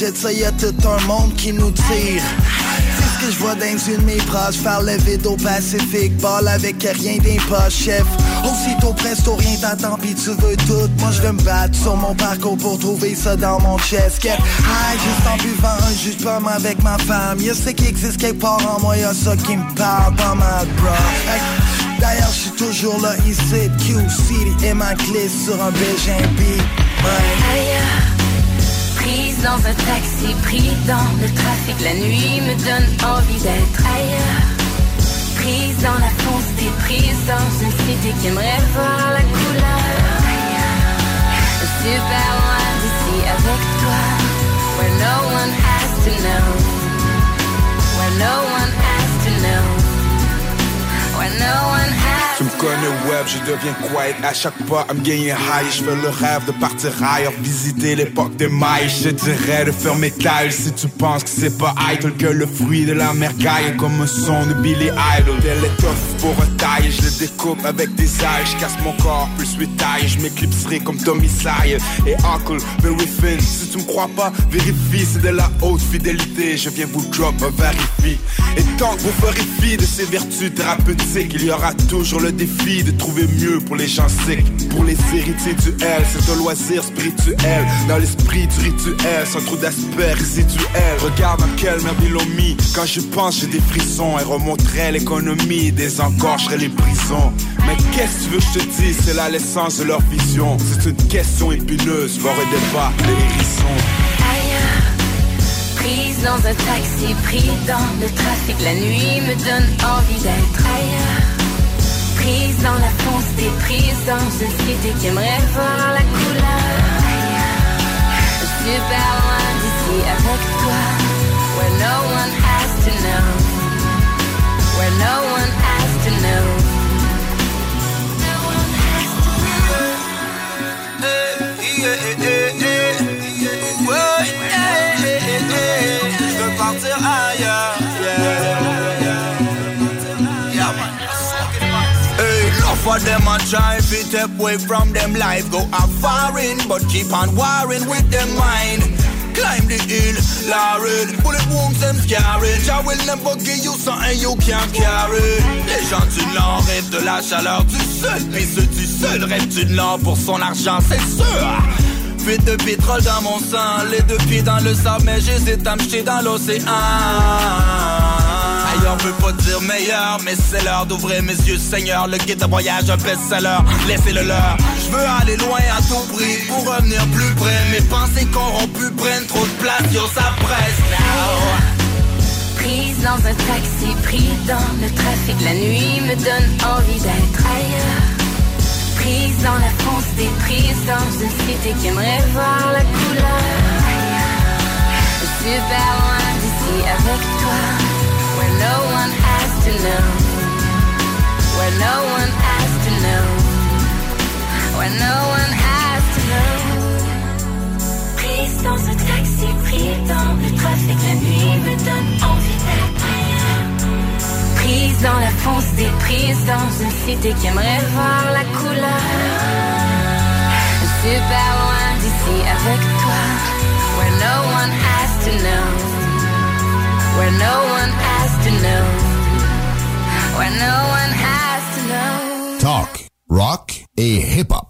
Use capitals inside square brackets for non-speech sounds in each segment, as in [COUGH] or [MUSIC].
Ça, y tout un monde qui nous tire. C'est ce que je vois dans une de mes bras. Faire le vide au Pacifique. Balle avec rien poche, chef. Aussitôt presto, rien t'attend, pis tu veux tout. Moi, je veux me battre sur mon parcours pour trouver ça dans mon chest. High, juste en buvant un pomme avec ma femme. Y'a ce qui existe quelque part en moi, y'a ça qui me parle. Mal, bro. Hey, D'ailleurs, je suis toujours là, ici, Q-City et ma clé sur un beat. Prise dans un taxi, pris dans le trafic, la nuit me donne envie d'être ailleurs. Prise dans la fonce des prises dans une cité qui aimerait voir la couleur. Super loin d'ici avec toi, where no one has to know, where no one has to know, where no one has Tu me connais web, je deviens quiet. À chaque pas I'm getting high, je fais le rêve de partir ailleurs Visiter l'époque des mailles, je dirais de faire mes tailles. Si tu penses que c'est pas idle que le fruit de la mer caille Comme un son de Billy Idol. Tel étoffe pour un taille, je le découpe avec des ailes. Je casse mon corps, plus huit tailles. Je m'éclipserai comme Tommy Sire et Uncle Very Finn Si tu me crois pas, vérifie, c'est de la haute fidélité. Je viens vous drop un verifie Et tant que vous fi de ces vertus thérapeutiques Il y aura toujours le défi de trouver mieux pour les gens sick. Pour les héritiers du L, c'est un loisir spirituel. Dans l'esprit du rituel, sans trop d'aspect résiduel Regarde dans quelle merde ils l'ont mis Quand je pense j'ai des frissons. Elle remonterait l'économie, désengorgerait les prisons. Mais qu'est-ce que tu veux que je te dise? C'est la l'essence de leur vision. C'est une question épineuse, voir et débat, les hérissons. Prise dans un taxi, pris dans le trafic, la nuit me donne envie d'être ailleurs. Prise dans la fonce des prises dans une cité qui aimerait voir la couleur. Super loin d'ici avec toi, where no one has to know, where no one has to know. Of them a try away from them life. Go foreign, but keep on warring with them mind. Climb the hill, Lauren. Bullet wounds, them scary. I will never give you something you can't carry. Les gens du Nord rêvent de la chaleur du Sud. Puis ceux du Sud rêvent du Nord pour son argent, c'est sûr. Fuite de pétrole dans mon sang, les deux pieds dans le sable, mais j'hésite à me jeter dans l'océan. Ailleurs veut pas dire meilleur, mais c'est l'heure d'ouvrir mes yeux, Seigneur. Le guide de voyage, un best-seller, laissez-le leur. Je veux aller loin à tout prix pour revenir plus près. Mes pensées corrompues prennent trop de place, yo, ça presse. Prise dans un taxi, pris dans le trafic, la nuit me donne envie d'être ailleurs. Prise dans la fonce des prises, dans une cité qui aimerait voir la couleur. Super loin d'ici avec toi, where no one has to know, where no one has to know, where no one has to know. Prise dans un taxi, pris dans le trafic, la nuit me donne envie d'être. Prise dans la fonce des prises, dans une cité qui aimerait voir la couleur. Super loin d'ici avec toi, where no one has to know, where no one has to know, no one has to know. Talk, rock et hip-hop.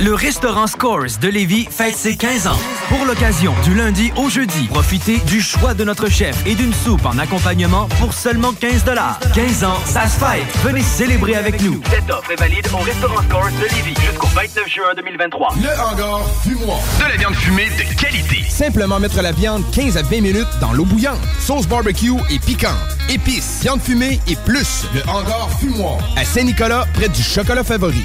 le restaurant Scores de Lévis fête ses 15 ans. Pour l'occasion, du lundi au jeudi, profitez du choix de notre chef et d'une soupe en accompagnement pour seulement 15 15 ans, ça se fête. Venez célébrer avec nous. Cette offre est valide au restaurant Scores de Lévis jusqu'au 29 juin 2023. Le hangar fumoir. De la viande fumée de qualité. Simplement mettre la viande 15 à 20 minutes dans l'eau bouillante. Sauce barbecue et piquante. Épices, viande fumée et plus. Le hangar fumoir. À Saint-Nicolas, près du chocolat favori.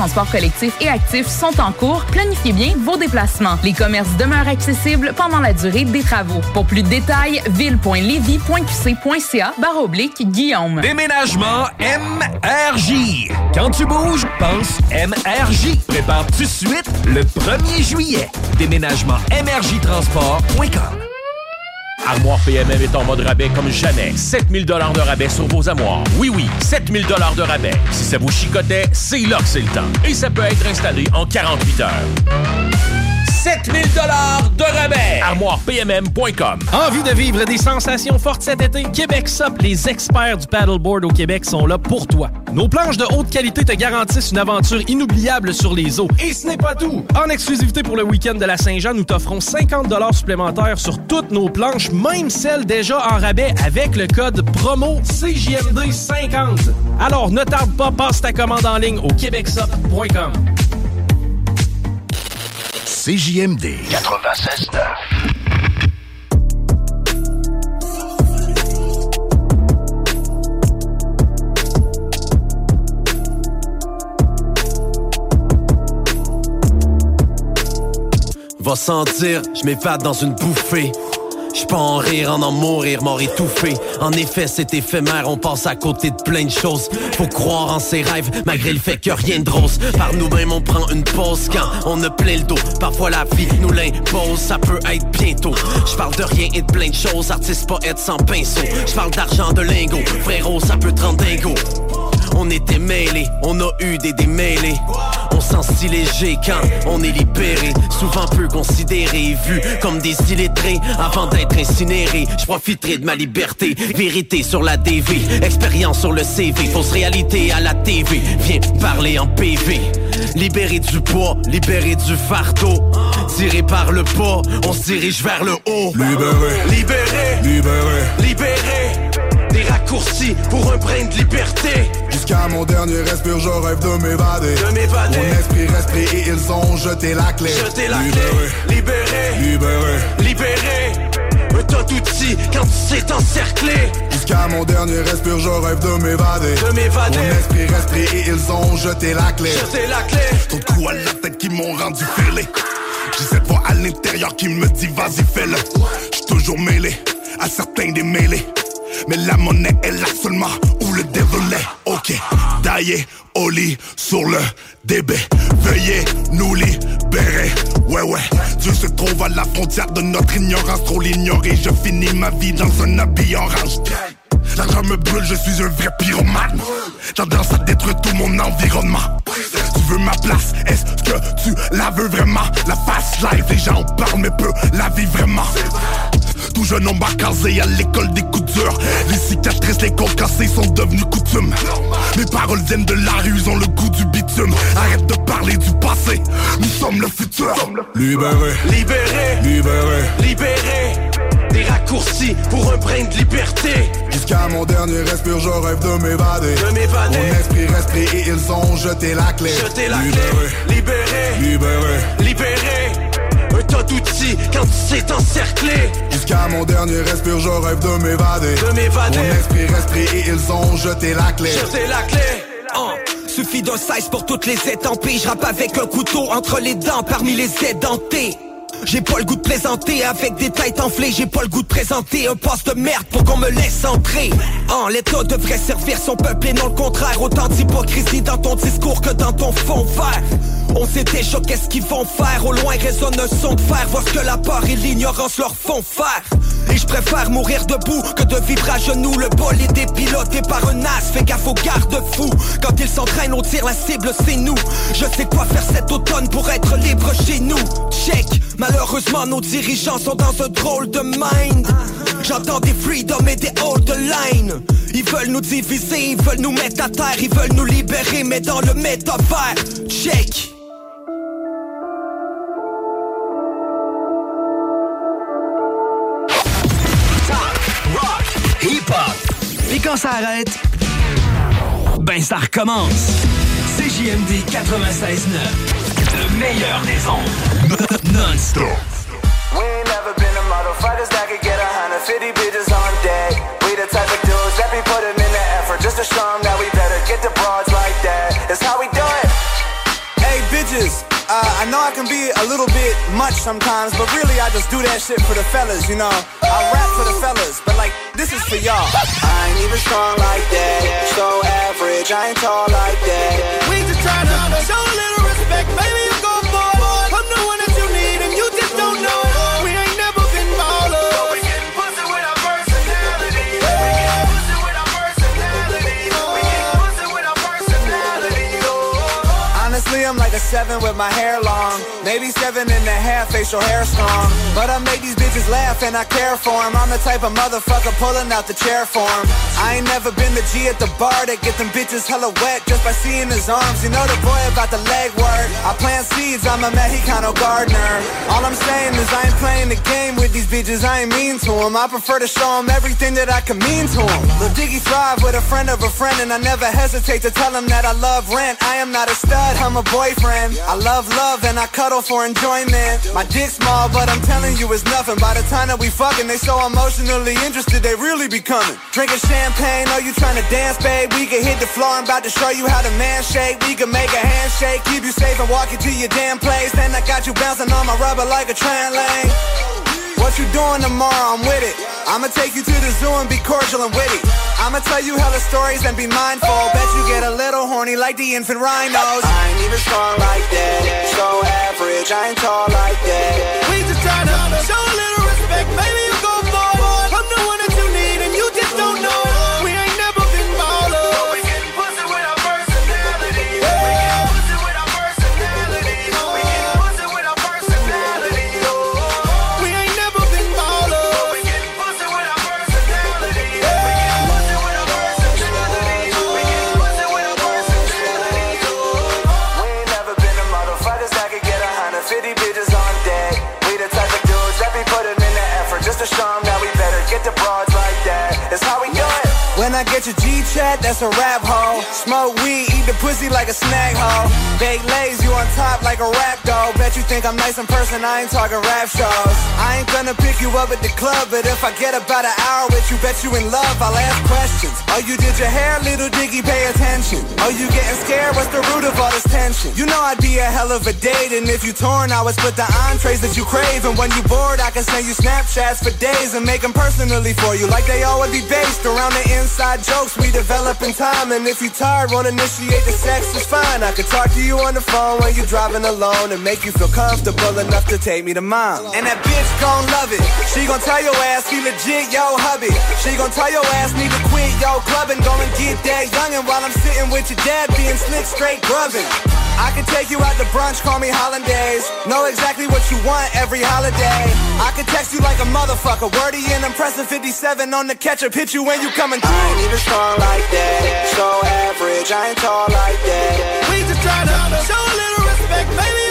transport collectifs et actifs sont en cours. Planifiez bien vos déplacements. Les commerces demeurent accessibles pendant la durée des travaux. Pour plus de détails, ville.levy.qc.ca barre oblique Guillaume. Déménagement MRJ. Quand tu bouges, pense MRJ. Prépare tout de suite le 1er juillet. Déménagement MRJtransport.com Armoire PMM est en mode rabais comme jamais. 7000 dollars de rabais sur vos armoires. Oui, oui, 7000 dollars de rabais. Si ça vous chicotait, c'est là que c'est le temps. Et ça peut être installé en 48 heures. 7000 dollars de rabais. ArmoirePMM.com. Envie de vivre des sensations fortes cet été? Québec Sup, les experts du paddleboard au Québec sont là pour toi. Nos planches de haute qualité te garantissent une aventure inoubliable sur les eaux. Et ce n'est pas tout! En exclusivité pour le week-end de la Saint-Jean, nous t'offrons 50 dollars supplémentaires sur toutes nos planches, même celles déjà en rabais avec le code promo CJMD 50. Alors ne tarde pas, passe ta commande en ligne au québecsup.com. CJMD 96.9. Va sentir, je m'évade dans une bouffée. Je en rire, en en mourir, mort étouffé. En effet, c'est éphémère, on passe à côté de plein de choses. Faut croire en ses rêves, malgré le fait que rien de rose. Par nous-mêmes, on prend une pause quand on a plein le dos. Parfois, la vie nous l'impose, ça peut être bientôt. Je parle de rien et de plein de choses, artiste, poète sans pinceau. Je parle d'argent, de lingots, frérot, ça peut te rendre dingo. On était mêlés, on a eu des démêlés. On sent si léger quand on est libéré. Souvent peu considéré, vu comme des illettrés. Avant d'être incinéré, je profiterai de ma liberté. Vérité sur la DV, expérience sur le CV. Fausse réalité à la TV, viens parler en PV. Libéré du poids, libéré du fardeau. Tiré par le pas, on se dirige vers le haut. Libéré, libéré, libéré, libéré. Des raccourcis pour un brin de liberté. Jusqu'à mon dernier respire, je rêve de m'évader. De m'évader. Mon esprit pris et ils ont jeté la clé. Jeté la libéré, clé. Libéré. Libéré. Libéré. Un tas d'outils quand tu sais t'encercler. Jusqu'à mon dernier respire, je rêve de m'évader. De m'évader. Mon esprit reste et ils ont jeté la clé. Jeté la clé. Trop de coups à la tête qui m'ont rendu fêlé. J'ai cette voix à l'intérieur qui me dit vas-y fais-le. J'suis toujours mêlé à certains des mêlés. Mais la monnaie est là seulement où le devil est. Ok, daillé au lit sur le DB. Veuillez nous libérer. Ouais, ouais. Dieu se trouve à la frontière de notre ignorance. Trop l'ignorer. Je finis ma vie dans un habit orange. L'argent me brûle, je suis un vrai pyromane. Tendance à détruire tout mon environnement. Tu veux ma place, est-ce que tu la veux vraiment? La fast life, les gens en parlent mais peu la vie vraiment. Tout jeune homme casé à l'école des coups durs Les cicatrices, les côtes cassées sont devenues coutumes. Mes paroles viennent de la rue, ils ont le goût du bitume. Arrête de parler du passé, nous sommes le futur. Libéré, Libéré, libéré. Libéré. Des raccourcis pour un brin de liberté. Jusqu'à mon dernier respire, je rêve de m'évader. De m'évader. Mon esprit reste et ils ont jeté la clé. Jeter la Libéré, clé. Libéré, libéré. Libéré. Un tas d'outils quand tu sais t'encercler. Jusqu'à mon dernier respire, je rêve de m'évader De m'évader. Mon esprit reste et ils ont jeté la clé Jeter la clé. Oh, suffit d'un size pour toutes les étampées. Je rappe avec un couteau entre les dents parmi les édentés. J'ai pas le goût de plaisanter avec des têtes enflées. J'ai pas le goût de présenter un poste de merde pour qu'on me laisse entrer. En l'état devrait servir son peuple et non le contraire. Autant d'hypocrisie dans ton discours que dans ton fond vert. On sait déjà qu'est-ce qu'ils vont faire. Au loin résonne un son de fer. Voir ce que la peur et l'ignorance leur font faire Et je préfère mourir debout que de vivre à genoux. Le bol est dépiloté par un as. Fais gaffe aux garde-fous Quand ils s'entraînent on tire la cible c'est nous. Je sais quoi faire cet automne pour être libre chez nous. Check. Malheureusement nos dirigeants sont dans un drôle de mind. J'entends des freedom et des the line. Ils veulent nous diviser, ils veulent nous mettre à terre Ils veulent nous libérer mais dans le métavers. Check Et quand ça arrête, ben ça recommence. CJMD 96.9. Le meilleur des ondes. Non-stop. We ain't never been a motherfuckers that could get a hundred fifty bitches on deck. We the type of dudes that be putting in the effort just to show 'em that we better get the broads like that. It's how we do it. Hey, bitches. Uh, I know I can be a little bit much sometimes, but really I just do that shit for the fellas, you know. I rap for the fellas, but like, this is for y'all. I ain't even strong like that. So average, I ain't tall like that. We just try to show a little respect, baby. Seven with my hair long. Maybe seven and a half facial hair strong. But I make these bitches laugh and I care for 'em. I'm the type of motherfucker pulling out the chair for 'em. I ain't never been the G at the bar that get them bitches hella wet just by seeing his arms. You know the boy about the leg work. I plant seeds, I'm a Mexicano gardener. All I'm saying is I ain't playing the game with these bitches, I ain't mean to 'em. I prefer to show 'em everything that I can mean to 'em. Lil Diggy thrive with a friend of a friend, and I never hesitate to tell him that I love rent. I am not a stud, I'm a boyfriend. I love love and I cuddle for enjoyment. My dick's small, but I'm telling you it's nothing. By the time that we fucking, they so emotionally interested, they really be coming. Drinking champagne, oh you trying to dance, babe? We can hit the floor, I'm about to show you how to man shake. We can make a handshake, keep you safe and walk you to your damn place. Then I got you bouncing on my rubber like a train lane. What you doing tomorrow? I'm with it. I'ma take you to the zoo and be cordial and witty. I'ma tell you hella stories and be mindful. Bet you get a little horny like the infant rhinos. I ain't even strong like that. So average, I ain't tall like that. We just try to show a little I get your G-chat, that's a rap hole. Smoke weed, eat the pussy like a snack hole. Bake lays, you on top like a rap dog. Bet you think I'm nice in person, I ain't talking rap shows. I ain't gonna pick you up at the club, but if I get about an hour with you, bet you in love, I'll ask questions. Oh, you did your hair, little diggy, pay attention. Oh, you getting scared, what's the root of all this tension? You know I'd be a hell of a date, and if you torn, I would split the entrees that you crave. And when you bored, I can send you Snapchats for days and make them personally for you, like they all would be based around the inside jokes we develop in time. And if you tired, won't initiate the sex, it's fine. I could talk to you on the phone when you're driving alone and make you feel comfortable enough to take me to mom. And that bitch gon' love it. She gon' tell your ass he legit, yo hubby. She gon' tell your ass need to quit, yo clubbing. Go and get that youngin' while I'm sitting with your dad being slick, straight grubbing. I can take you out to brunch, call me hollandaise. Know exactly what you want every holiday. I can text you like a motherfucker. Wordy and impressive 57 on the ketchup. Hit you when you coming through. I ain't even strong like that. So average, I ain't tall like that. We just try to show a little respect. Maybe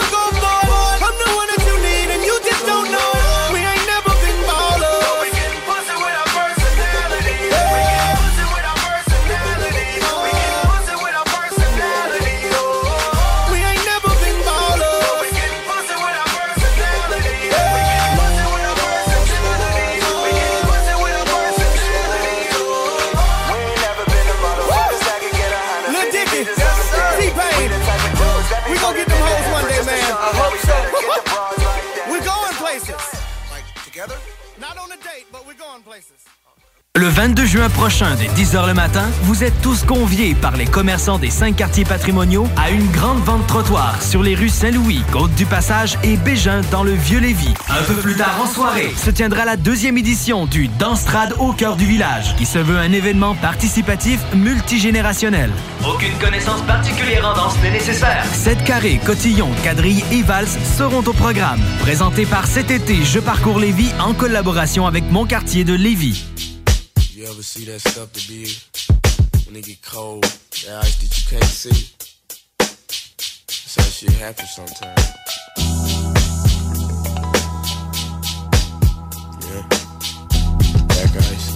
Le 22 juin prochain, dès 10h le matin, vous êtes tous conviés par les commerçants des cinq quartiers patrimoniaux à une grande vente trottoir sur les rues Saint-Louis, Côte-du-Passage et Bégin dans le Vieux-Lévis. Un peu plus tard en soirée, se tiendra la deuxième édition du Danstrad au cœur du village, qui se veut un événement participatif multigénérationnel. Aucune connaissance particulière en danse n'est nécessaire. Sept carrés, cotillons, quadrilles et valses seront au programme. Présenté par cet été Je parcours Lévis en collaboration avec mon quartier de Lévis. Ever see that stuff that be when it get cold, that ice that you can't see? That's how shit happens sometimes. Yeah. Black ice.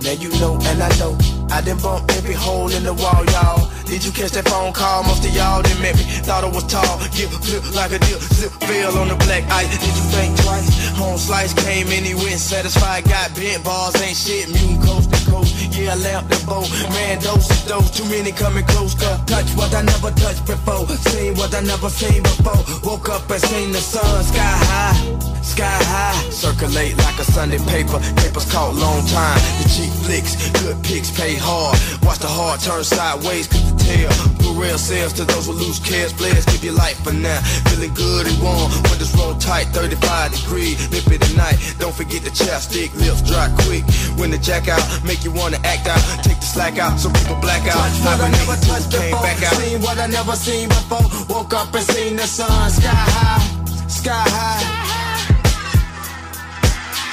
Now you know and I know I done bump every hole in the wall, y'all. Did you catch that phone call? Most of y'all didn't met me. Thought I was tall, yeah, flip like a dip, zip fell on the black ice. Did you think twice? Home slice came in, he went satisfied. Got bent balls, ain't shit. Mutant coast to coast, yeah, I lamped the boat. Man, dose is dose, too many coming close. Cause touch what I never touched before, seen what I never seen before. Woke up and seen the sun sky high, sky high. Circulate like a Sunday paper, papers caught long time. The cheap flicks, good pics pay hard. Watch the heart turn sideways, cause Put real sales to those who lose cares. Players give you life for now. Feeling good and warm, windows roll tight, 35 degrees. Nip it tonight. Don't forget the chapstick, lips dry quick. When the jack out, make you wanna act out. Take the slack out, so people black out. Touch what I never touched before, back out. seen what I never seen before. Woke up and seen the sun sky high, sky high.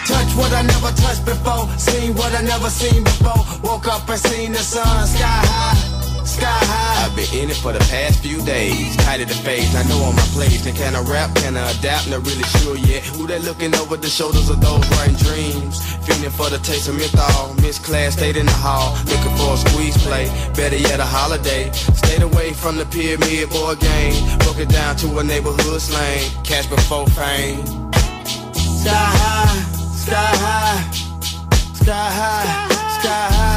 Touch what I never touched before, seen what I never seen before. Woke up and seen the sun sky high, sky high. I've been in it for the past few days. Tired of the phase, I know all my place. Then can I rap? Can I adapt? Not really sure yet. Who they looking over the shoulders of those writing dreams? Feeling for the taste of menthol. Miss class, stayed in the hall. Looking for a squeeze play. Better yet, a holiday. Stayed away from the pyramid board game. Broke it down to a neighborhood slang. Cash before fame. Sky high, sky high, sky high, sky high,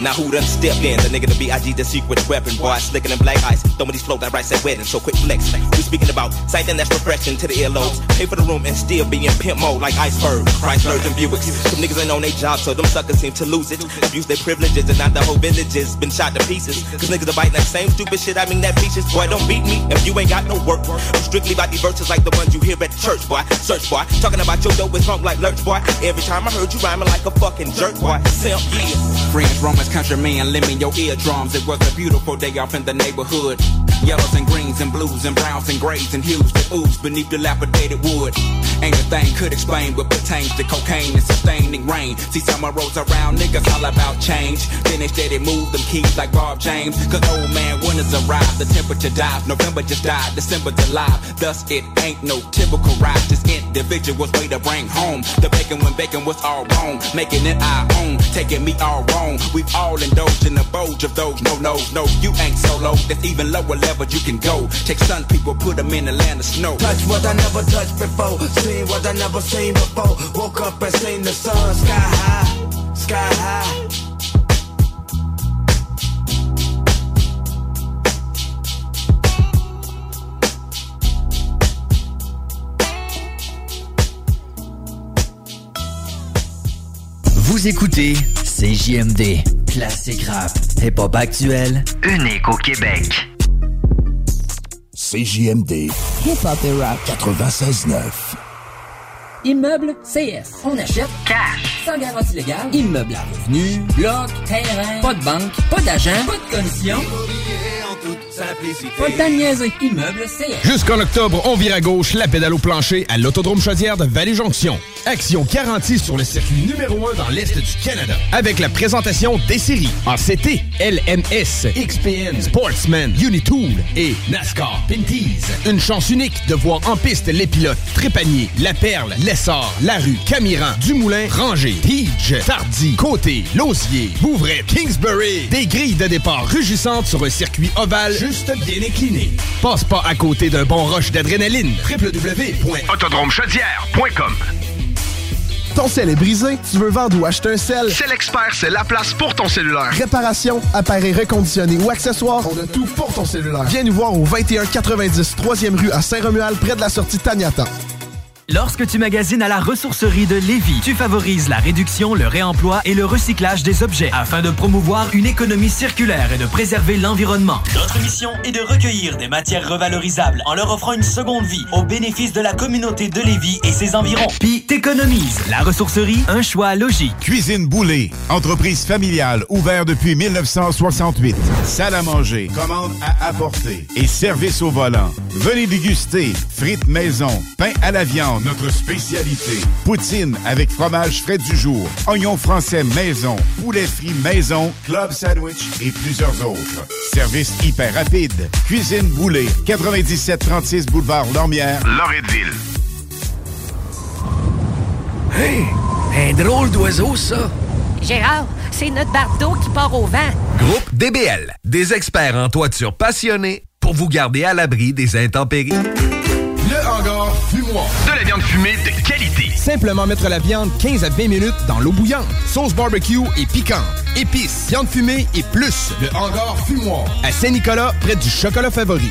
Now who done stepped in? The nigga the B.I.G. the secret weapon. Boy, slicking in black ice Throwing these flows that rice at wedding. So quick flex. We speaking about something that's refreshing to the earlobes. Pay for the room and still be in pimp mode like iceberg. Chryslers and Buicks. Some niggas ain't on their job So them suckers seem to lose it. Abuse their privileges And now the whole village has been shot to pieces. Cause niggas are biting that same stupid shit I mean that peaches Boy don't beat me if you ain't got no work. I'm strictly about these verses like the ones you hear at church boy. Search boy. Talking about your dope is drunk like lurch boy. Every time I heard you rhyming like a fucking jerk boy. Simp yeah. Friends, Romans, countrymen, lend me your eardrums. It was a beautiful day off in the neighborhood. Yellows and greens and blues and browns and grays and hues that ooze beneath dilapidated wood. Ain't a thing could explain what pertains to cocaine and sustaining rain. See summer rolls around, niggas all about change. Then they move them keys like Bob James. Cause old man winners arrive, the temperature dives. November just died, December July. Thus it ain't no typical ride, just individuals way to bring home. The bacon when bacon was all wrong, making it our own, taking me all wrong. We've all indulged in the bulge of those no nos. No, you ain't solo, there's even lower levels you can go. Take sun people, put them in the land of snow. Touch what I never touched before, seen what I never seen before. Woke up and seen the sun sky high, sky high. Vous écoutez CJMD, classique rap, hip-hop actuel, unique au Québec. CJMD, Hip-hop et rap. 96.9. Immeuble CS. On achète cash. Sans garantie légale. Immeuble à revenu. Bloc. Terrain. Pas de banque. Pas d'agent. Pas de commission. Pas temps de niaiser. Immeuble. Jusqu'en octobre, on vire à gauche la pédale au plancher à l'Autodrome Chaudière de Vallée-Jonction. Action garantie sur le circuit numéro 1 dans l'Est du Canada. Avec la présentation des séries en CT, LMS, XPN, Sportsman, Unitool et NASCAR Pinties. Une chance unique de voir en piste les pilotes Trépanier, La Perle, Lessard, Larue, Camiran, Dumoulin, Ranger, Tige, Tardy, Côté, Lausier, Bouvray, Kingsbury. Des grilles de départ rugissantes sur un circuit juste bien incliné. Passe pas à côté d'un bon rush d'adrénaline. www.autodromechaudière.com Ton sel est brisé, tu veux vendre ou acheter un sel? C'est l'expert, c'est la place pour ton cellulaire. Réparation, appareil reconditionné ou accessoires, on a tout pour ton cellulaire. Viens nous voir au 2190 3e rue à Saint-Romuald, près de la sortie Taniata. Lorsque tu magasines à la ressourcerie de Lévis, tu favorises la réduction, le réemploi et le recyclage des objets afin de promouvoir une économie circulaire et de préserver l'environnement. Notre mission est de recueillir des matières revalorisables en leur offrant une seconde vie au bénéfice de la communauté de Lévis et ses environs. Puis t'économises. La ressourcerie, un choix logique. Cuisine Boulée, entreprise familiale ouverte depuis 1968. Salle à manger, commande à apporter et service au volant. Venez déguster frites maison, pain à la viande, notre spécialité. Poutine avec fromage frais du jour, oignons français maison, poulet frit maison, club sandwich et plusieurs autres. Service hyper rapide. Cuisine Boulée, 9736 boulevard Lormière, Loretteville. Hey, un drôle d'oiseau, ça. Gérard, c'est notre bardeau qui part au vent. Groupe DBL, des experts en toiture passionnés pour vous garder à l'abri des intempéries. Hangar fumoir. De la viande fumée de qualité. Simplement mettre la viande 15 à 20 minutes dans l'eau bouillante. Sauce barbecue et piquante. Épices, viande fumée et plus. Le hangar fumoir. À Saint-Nicolas, près du chocolat favori.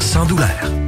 sans douleur.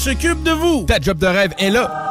s'occupe de vous. Ta job de rêve est là.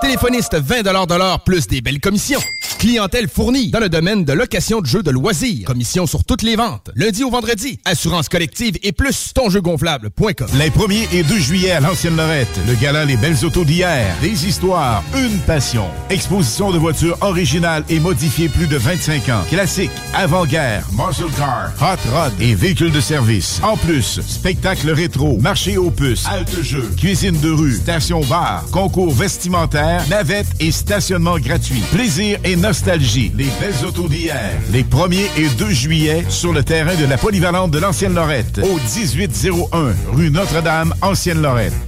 Téléphoniste 20 de l'heure plus des belles commissions. Clientèle fournie dans le domaine de location de jeux de loisirs. Commission sur toutes les ventes. Lundi au vendredi. Assurance collective et plus tonjeugonflable.com. Les 1er et 2 juillet à l'Ancienne Lorette. Le gala Les Belles Autos d'hier. Des histoires, une passion. Exposition de voitures originales et modifiées plus de 25 ans. Classiques, avant-guerre, muscle car, hot rod et véhicules de service. En plus, spectacle rétro, marché aux puces, halte jeux, cuisine de rue, station bar, concours vestimentaire navettes et stationnement gratuit. Plaisir et nostalgie, les belles autos d'hier. Les 1er et 2 juillet sur le terrain de la polyvalente de l'Ancienne Lorette, au 1801 rue Notre-Dame, Ancienne Lorette.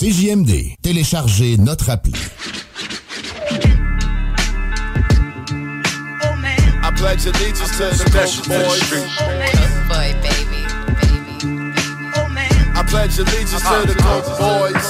CJMD. Téléchargez notre appli. I pledge allegiance to the Boys. Boy, baby. I pledge allegiance to the Coke Boys.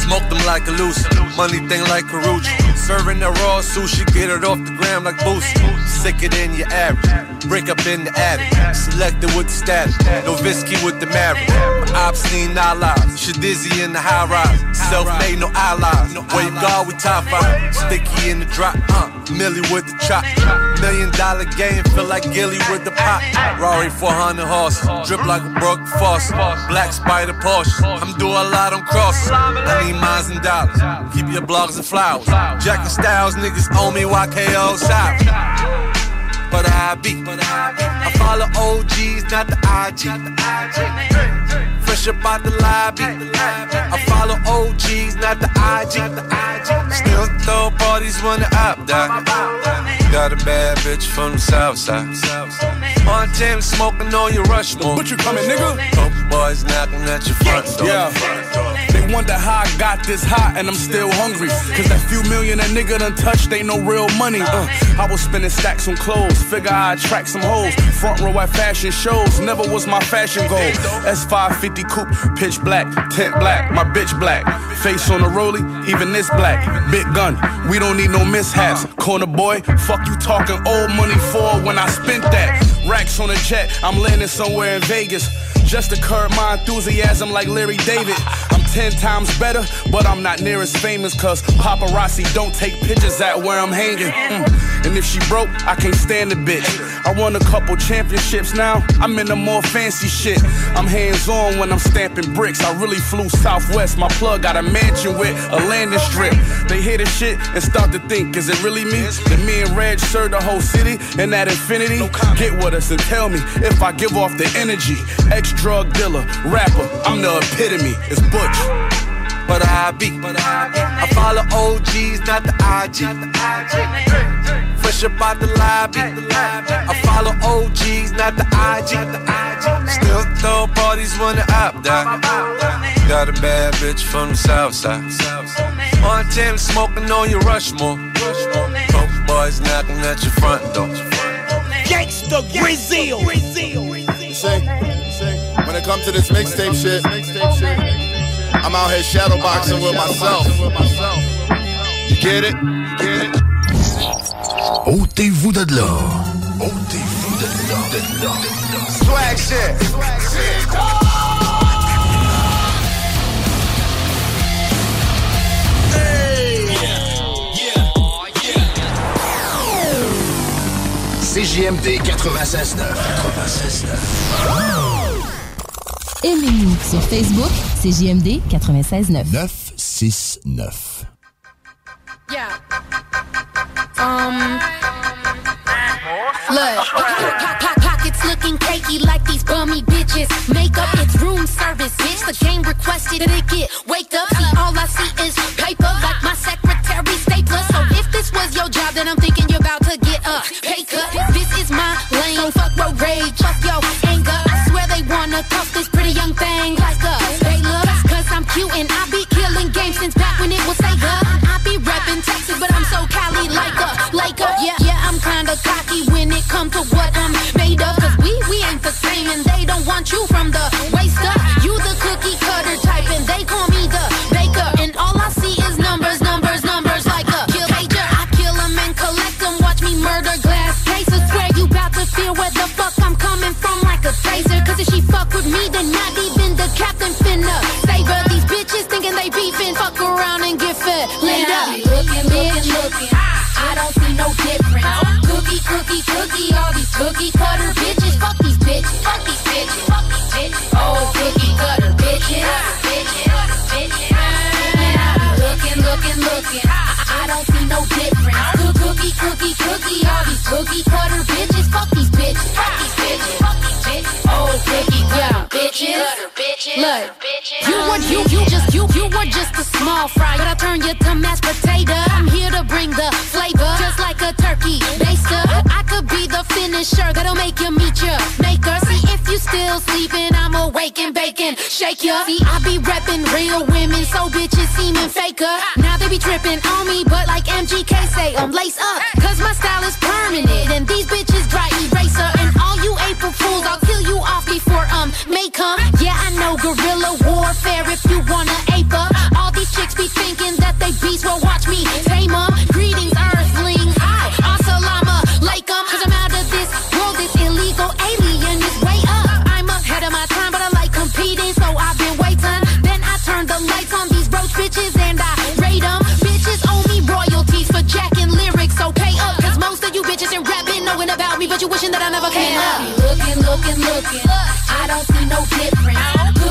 Smoke them like a loose, money thing like Karuchi. Serving the raw sushi, get it off the gram like Boosie. Sicker than your average, break up in the attic. Selected with the status, no Visky with the marriage. My obscene allies, shit dizzy in the high rise. Self made, no allies. Wave guard, we top five. Sticky in the drop, uh, Millie with the chop. Million dollar game, feel like Gilly with the pop. Rari 400 horses, drip like a broke faucet. Black spider Porsche, I'm doing a lot on crosses. I need mines and dollars. Keep your blogs and flowers. Jack and Styles, niggas owe me YKO South. But I be, I follow OGs, not the IG. Fresh up out the lobby. I follow OGs, not the IG. Still throw parties when the up die. Got a bad bitch from the south side. On Tim smoking on your Rushmore. What you coming, nigga? Couple boys knocking at your front door. Yeah. Wonder how I got this hot and I'm still hungry. Cause that few million that nigga done touched ain't no real money. Uh, I was spending stacks on clothes, figure I'd attract some hoes. Front row at fashion shows, never was my fashion goal. S550 coupe, pitch black, tent black, my bitch black. Face on the rollie, even this black. Big gun, we don't need no mishaps. Corner boy, fuck you talking old money for when I spent that. Racks on a jet, I'm landing somewhere in Vegas. Just to curb my enthusiasm like Larry David. I'm ten times better, but I'm not near as famous cause paparazzi don't take pictures at where I'm hanging. Mm. And if she broke, I can't stand the bitch. I won a couple championships now, I'm in the more fancy shit. I'm hands on when I'm stamping bricks. I really flew southwest, my plug got a mansion with a landing strip. They hear the shit and start to think, is it really me? That me and Reg serve the whole city and that infinity? Get with and tell me if I give off the energy. Ex drug dealer, rapper, I'm the epitome. It's Butch. But I be, I follow OGs, not the IG. Fresh up out the lobby. I follow OGs, not the IG. Still throw parties when the up die. Got a bad bitch from the south side. On 10 smoking on your Rushmore. Coke boys knocking at your front door. Gangsta Brazil. You see, when it comes to this mixtape shit, I'm out here shadowboxing with myself. You get it? You get it? Ôtez-vous de là. Ôtez-vous de là. De là. Swag shit. CJMD 96.9. 96.9. Aimez-nous sur Facebook, CJMD 96.9. 969. Yeah. Um. Look, po- po- po- pockets looking cakey like these bummy bitches. Makeup, it's room service, bitch. The game requested that it get waked up. See, all I see is paper, like my secretary stapler. So if this was your job, then I'm thinking you're about to pay cut. This is my lane. Fuck road rage, fuck your anger. I swear they wanna cuff this pretty young thing like us. They look, cause I'm cute and I be killing games since back when it was Sega. I be reppin' Texas, but I'm so Cali like a Laker. Yeah, yeah, I'm kinda cocky when it comes to what I'm made of. Cause we, we ain't the same and they don't want you from the waist up. Fuck I'm coming from like a taser. Cause if she fuck with me, then not even the captain finna save her. These bitches thinking they beefing. Fuck around and get fed I be looking, looking, looking. I don't see no difference. Cookie, cookie, cookie. All these cookie cutter bitches. Look, you were you you just you you were just a small fry, but I turn you to mashed potato. I'm here to bring the flavor, just like a turkey baster. I could be the finisher that'll make you meet your maker. See if you still sleeping, I'm awake and baking. Shake ya. See, I be repping real women, so bitches seeming faker. Now they be tripping on me, but like MGK say, I'm lace up, cause my style is permanent, and may come. Yeah, I know guerrilla warfare if you wanna ape up. All these chicks be thinking that they beast, well watch me me, but you wishing that I never came up. Looking, looking, looking. I don't see no difference.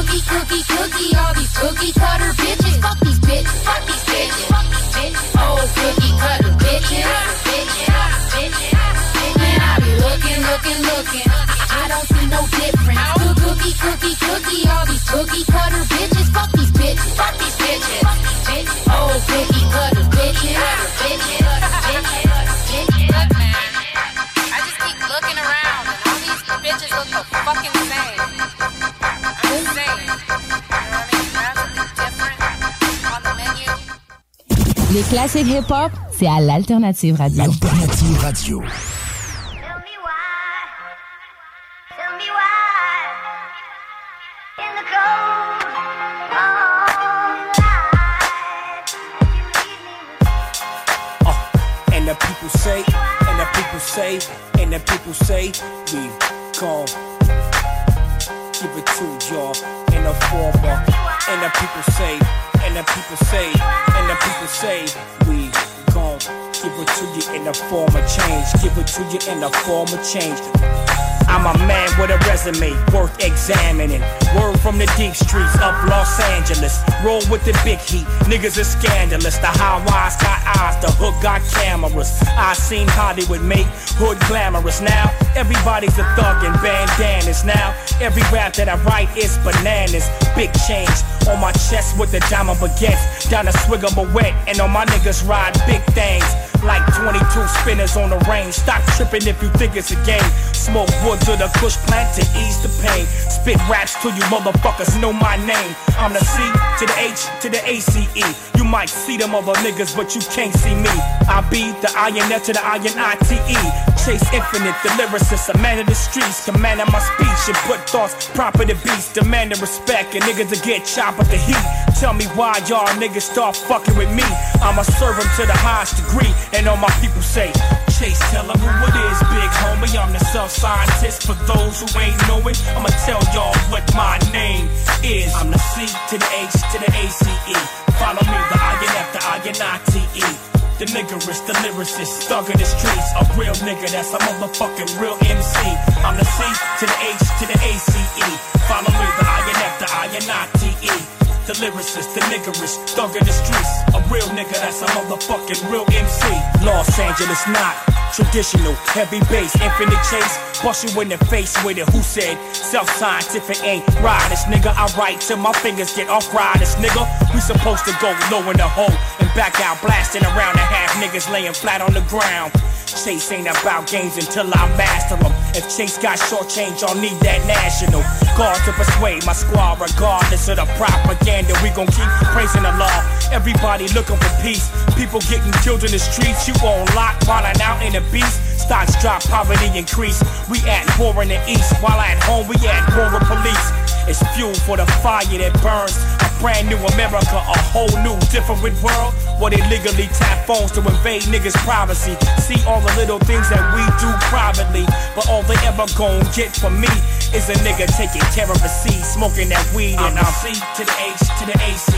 Classiques hip-hop, c'est à l'Alternative Radio. Alternative Radio. In the form of change. I'm a man with a resume worth examining. Word from the deep streets of Los Angeles. Roll with the big heat. Niggas is scandalous. The high wise got eyes. The hood got cameras. I seen Hollywood make hood glamorous. Now everybody's a thug and bandanas. Now every rap that I write is bananas. Big change on my chest with the diamond baguettes. Down a swig of my wet. And on my niggas ride big things. Like 22 spinners on the range. Stop tripping if you think it's a game. Smoke wood to the kush plant to ease the pain. Spit raps till you motherfuckers know my name. I'm the C to the H to the ACE. You might see them other niggas, but you can't see me. I be the iron F to the iron ITE. Chase infinite, the lyricist, a man of the streets. Commanding my speech and put thoughts proper to beats. Demanding respect and niggas to get chopped at the heat. Tell me why y'all niggas start fucking with me. I'ma serve 'em to the highest degree. And all my people say, Chase, tell 'em who it is, big homie. I'm the self scientist. For those who ain't know it, I'ma tell y'all what my name is. I'm the C to the H to the ACE. Follow me, the INF, the INITE. The niggerist, the lyricist, thug in the streets. A real nigga, that's a motherfucking real MC. I'm the C to the H to the ACE. Follow me, the INF, the INITE. The lyricist, the niggerist, thug in the streets. A real nigga, that's a motherfucking real MC. Los Angeles, not traditional, heavy bass, infinite chase. Bust you in the face with it. Who said self scientific ain't? This nigga, I write till my fingers get off. This nigga, we supposed to go low in the hole and back out, blasting around and half niggas laying flat on the ground. Chase ain't about games until I master them. If Chase got short change, I'll need that national guard to persuade my squad, regardless of the propaganda. We gon' keep praising the law. Everybody looking for peace. People getting killed in the streets. You on lock, wildin' out in the beast. Stocks drop, poverty increase. We at war in the east, while at home we at war with police. It's fuel for the fire that burns. A brand new America, a whole new different world. Where they legally tap phones to invade niggas' privacy. See all the little things that we do privately. But all they ever gon' get from me is a nigga taking care of a seed, smoking that weed. And I'm C to the H to the ACE.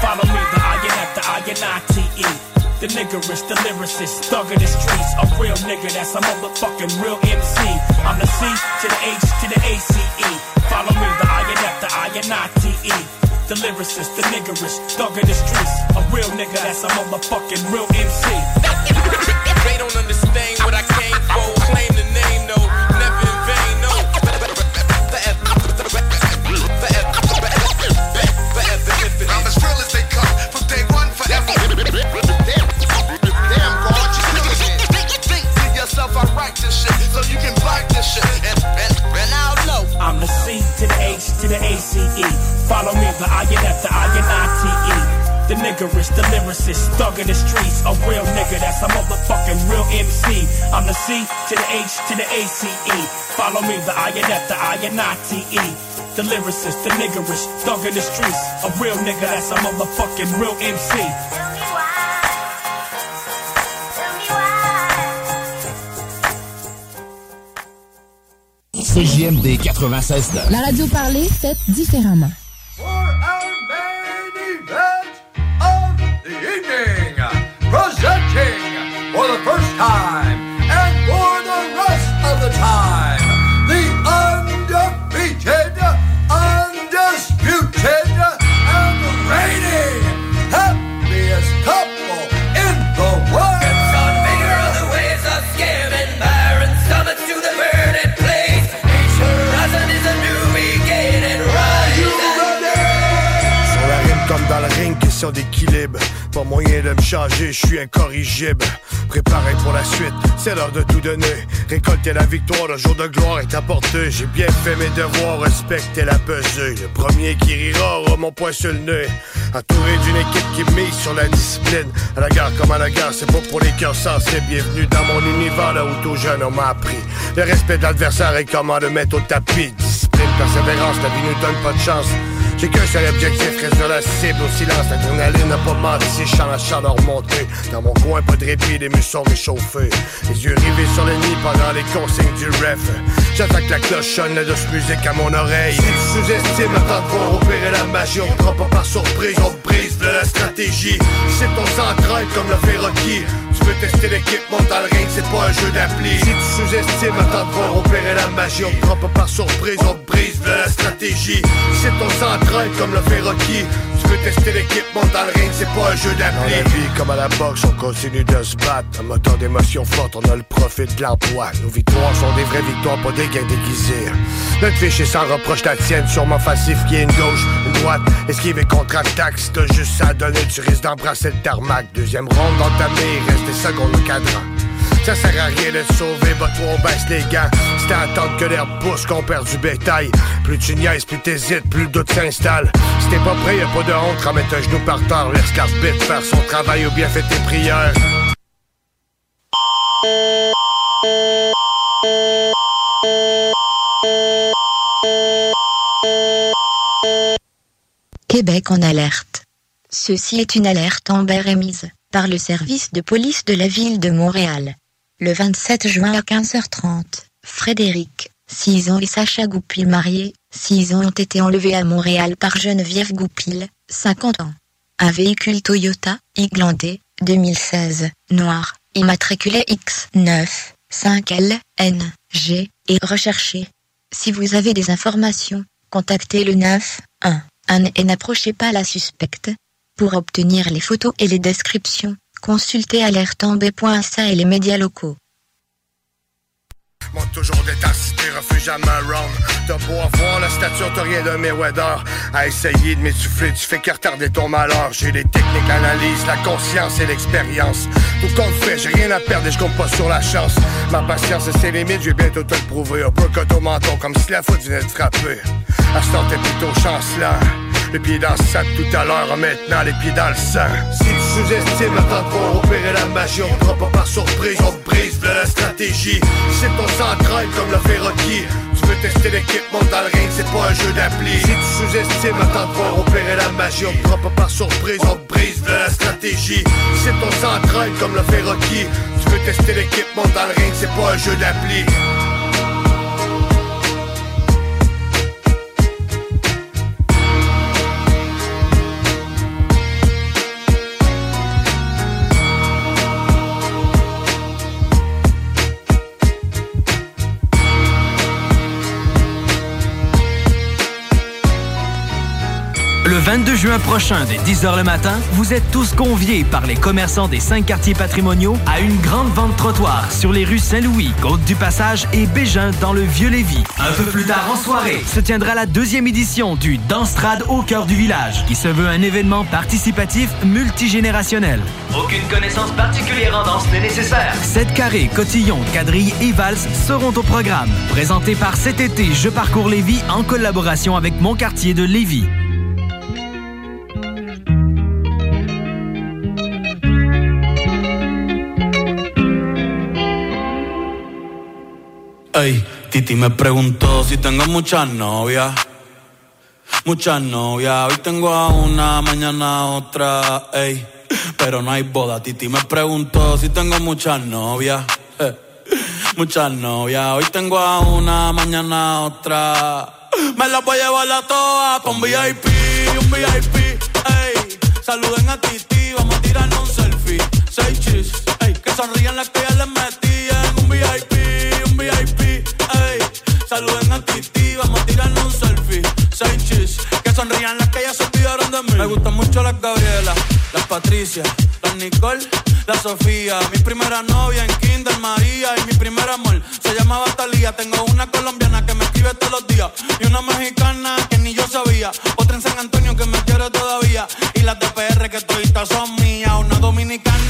Follow me, the Ionette, the I-N-I-T-E. The niggerish, the lyricist, thug of the streets. A real nigga, that's a motherfucking real MC. I'm the C to the H to the A-C-E. Follow me, the Ionette, the I-N-I-T-E. The lyricist, the niggerish, thug of the streets. A real nigga, that's a motherfucking real MC. They don't understand what I came Niggerish, the lyricist, thug of the streets. A real nigga, that's a motherfucking real MC. I'm the C to the H to the A-C-E. Follow me, the I-N-F, the I-N-I-T-E. The lyricist, the niggerish, thug of the streets. A real nigga, that's a motherfucking real MC. CJMD 96 La radio parlée, faite différemment. The first time and for the rest of the time, the undefeated, undisputed, and reigning happiest couple in the world. It's on bigger other ways of scamming barren summits to the burning place. Each horizon is a new beginning. Rise Sur la rime comme dans le ring, question d'équilibre. Pas moyen de me changer, je suis incorrigible. Préparé pour la suite, c'est l'heure de tout donner. Récolter la victoire, le jour de gloire est apporté. J'ai bien fait mes devoirs, respecter la pesée. Le premier qui rira aura mon poing sur le nez. Entouré d'une équipe qui mise sur la discipline. À la gare comme à la gare, c'est pas pour les cœurs sensés. Bienvenue dans mon univers, là où tout jeune on m'a appris. Le respect de l'adversaire et comment le mettre au tapis. Discipline, persévérance, la vie nous donne pas de chance. J'ai qu'un seul objectif, reste la cible au silence. L'adrénaline n'a pas menti, la chaleur remonter. Dans mon coin, pas de répit, les muscles sont réchauffés. Les yeux rivés sur le nid pendant les consignes du ref. J'attends que la cloche sonne, la douce musique à mon oreille. Si tu sous-estimes, attends de opérer la magie. On prend pas par surprise, on brise de la stratégie. C'est ton central comme le fait Rocky. Tu veux tester l'équipe, monte dans le ring, c'est pas un jeu d'appli. Si tu sous-estimes, attends de voir opérer la magie. On prend pas par surprise, on brise de la stratégie. C'est ton central comme le fait Rocky. Tu veux tester l'équipe, monte dans le ring, c'est pas un jeu d'appli. Dans la vie comme à la boxe, on continue de se battre. Un moteur d'émotion forte, on a le profit de l'emploi. Nos victoires sont des vraies victoires, pas des gains déguisés. Notre fichier sans reproche la tienne, sûrement facile qui est une gauche, une droite. Esquiver contre-attaque, si t'as juste ça à donner, tu risques d'embrasser le tarmac. Deuxième ronde d'entamé, il reste des secondes au cadran. Ça sert à rien de sauver, bah toi on baisse les gants. C'est à attendre que l'herbe pousse qu'on perd du bétail. Plus tu niaises, plus t'hésites, plus le doute s'installe. Si t'es pas prêt, y'a pas de honte, remettre un genou par terre. Laisse l'arbitre faire son travail ou bien fais tes prières. Québec en alerte. Ceci est une alerte Amber émise par le service de police de la ville de Montréal. Le 27 juin à 15h30, Frédéric, 6 ans et Sacha Goupil mariés, 6 ans ont été enlevés à Montréal par Geneviève Goupil, 50 ans. Un véhicule Toyota, Iglandais, 2016, noir, immatriculé X9, 5L, G, est recherché. Si vous avez des informations, contactez le 9 1 1 et n'approchez pas la suspecte. Pour obtenir les photos et les descriptions, consultez alertambé.sa et les médias locaux. Monte toujours d'état-cité, refuge à round. T'as beau avoir la stature, t'as rien d'un Mayweather. À essayer de m'étouffler, tu fais que retarder ton malheur. J'ai les techniques, l'analyse, la conscience et l'expérience. Tout compte fait, j'ai rien à perdre et je compte pas sur la chance. Ma patience et ses limites, je vais bientôt te le prouver. Un peu au menton, comme si la faute venait de frapper. À ce temps, t'es plutôt chancelant. Les pieds dans le sac tout à l'heure, maintenant les pieds dans le sang. Si tu sous-estimes temps de voir opérer la magie, on prend pas par surprise, on brise de la stratégie. C'est ton central comme le fait Rocky. Tu veux tester l'équipe, monte dans le ring, c'est pas un jeu d'appli. Si tu sous-estimes temps de voir opérer la magie, on te prend pas par surprise, on brise de la stratégie. C'est ton central comme le fait Rocky. Tu veux tester l'équipe, monte dans le ring, c'est pas un jeu d'appli. 22 juin prochain, dès 10h le matin, vous êtes tous conviés par les commerçants des cinq quartiers patrimoniaux à une grande vente trottoir sur les rues Saint-Louis, Côte-du-Passage et Bégin dans le Vieux-Lévis. Un peu plus tard en soirée, se tiendra la deuxième édition du Danstrad au cœur du village, qui se veut un événement participatif multigénérationnel. Aucune connaissance particulière en danse n'est nécessaire. 7 carrés, cotillons, quadrilles et valses seront au programme. Présenté par cet été Je parcours Lévis en collaboration avec mon quartier de Lévis. Titi me preguntó si tengo muchas novias. Muchas novias, hoy tengo a una, mañana otra, ey. Pero no hay boda, Titi me preguntó si tengo muchas novias. [LAUGHS] Muchas novias, hoy tengo a una, mañana otra. Me las voy a llevar a todas un VIP, un VIP, ey. Saluden a Titi, vamos a tirarnos un selfie. Seis chis, ey. Que sonrían las que ya les metí Seis chis, que sonrían las que ya se olvidaron de mí. Me gustan mucho las Gabriela, las Patricia, las Nicole, la Sofía. Mi primera novia en Kinder María y mi primer amor se llamaba Talía. Tengo una colombiana que me escribe todos los días y una mexicana que ni yo sabía. Otra en San Antonio que me quiere todavía y las de PR que toditas son mías. Una dominicana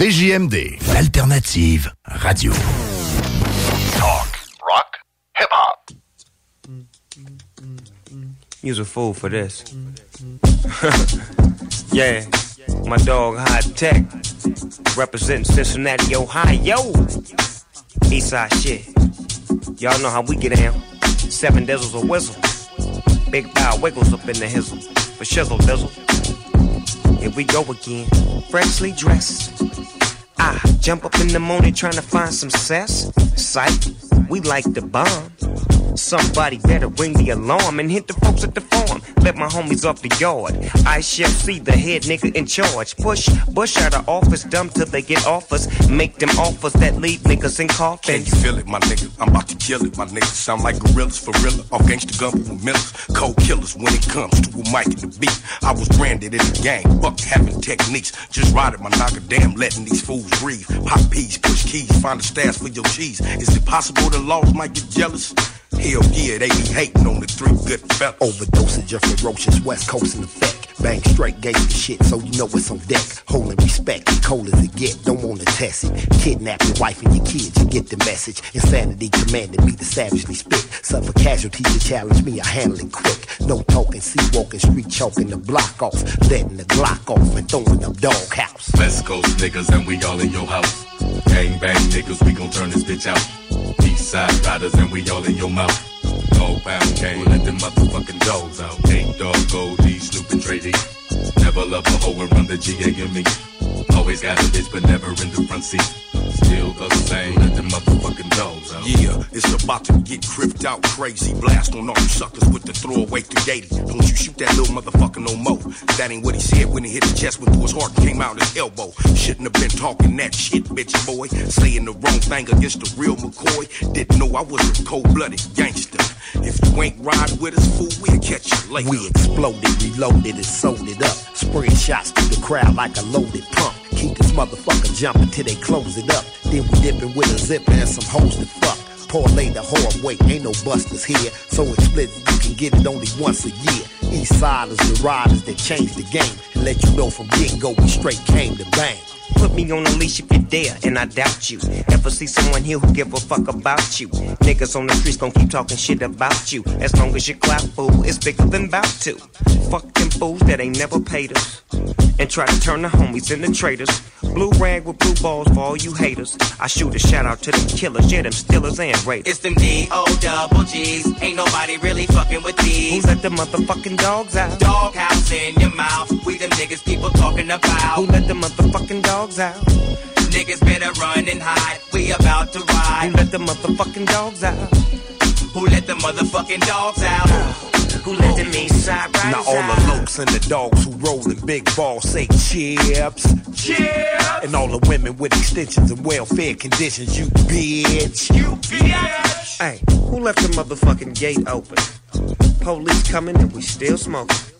CJMD, l'alternative radio. Talk, rock, hip hop. You's a fool for this. [LAUGHS] yeah, my dog High Tech, representing Cincinnati, Ohio. Eastside shit. Y'all know how we get down. Seven dizzles a whistle. Big bow wiggles up in the hizzle. For shizzle dizzle. Here we go again. Freshly dressed. I jump up in the morning trying to find some cess. Psych, we like the bomb. Somebody better ring the alarm and hit the folks at the farm. Let my homies off the yard. I shall see the head nigga in charge. Push Bush out of office, dumb till they get offers. Make them offers that leave niggas in coffins. Can you feel it, my nigga? I'm about to kill it, my nigga. Sound like gorillas for real. Off gangsta gumbo with millers. Cold killers when it comes to a mic and the beat. I was branded in the gang. Buck having techniques. Just riding my knocker damn, letting these fools breathe. Pop peas, push keys, find a stash for your cheese. Is it possible the laws might get jealous? Hell yeah, they be hating on the three good fellas. Overdosage of ferocious West Coast in effect. Bang straight gangsta shit, so you know it's on deck. Holding respect, cold as it get, don't wanna test it. Kidnap your wife and your kids, you get the message. Insanity commanded me to savagely spit. Suffer casualties to challenge me, I handle it quick. No talking, sea walking, street choking the block off. Letting the Glock off and throwing them dog house. West Coast niggas and we all in your house. Gang bang niggas, we gon' turn this bitch out. East side riders and we all in your mouth. Dog pound gang, let them motherfucking dogs out. Ain't dog gold, D, Snoop and Trey D. Never love a hoe and run the GA and me. Always got a bitch, but never in the front seat. Still the same, let them motherfucking dogs out. Yeah, it's about to get cripped out crazy. Blast on all you suckers with the throwaway 380. Don't you shoot that little motherfucker no more. That ain't what he said when he hit his chest, went through his heart and came out his elbow. Shouldn't have been talking that shit, bitch boy. Saying the wrong thing against the real McCoy. Didn't know I was a cold blooded gangster. If you ain't ride with us, fool, we'll catch you later. We exploded, reloaded, and sold it up. Spraying shots through the crowd like a loaded pump. Keep this motherfucker jumping till they close it up. Then we dipping with a zipper and some hoes to fuck. Parlay the hard way, ain't no busters here. So explicit, you can get it only once a year. East siders, the riders that change the game. And let you know from get go, we straight came to bang. Put me on a leash if you dare, and I doubt you. Ever see someone here who give a fuck about you? Niggas on the streets gon' keep talking shit about you. As long as you clap, fool, it's bigger than bout to. Fuck them fools that ain't never paid us. And try to turn the homies into traitors. Blue rag with blue balls for all you haters. I shoot a shout out to them killers, yeah, them stealers and raiders. It's them D-O double G's. Ain't nobody really fucking with these. Who let the motherfucking dogs out? Doghouse in your mouth. We them niggas people talking about. Who let the motherfucking dogs out? Niggas better run and hide. We about to ride. Who let the motherfucking dogs out? Who let the motherfucking dogs out? Who them east side riders Now all the lokes and the dogs who rollin' big balls say chips. Chips. And all the women with extensions and welfare conditions, you bitch. You bitch. Hey, who left the motherfucking gate open? Police coming and we still smoking.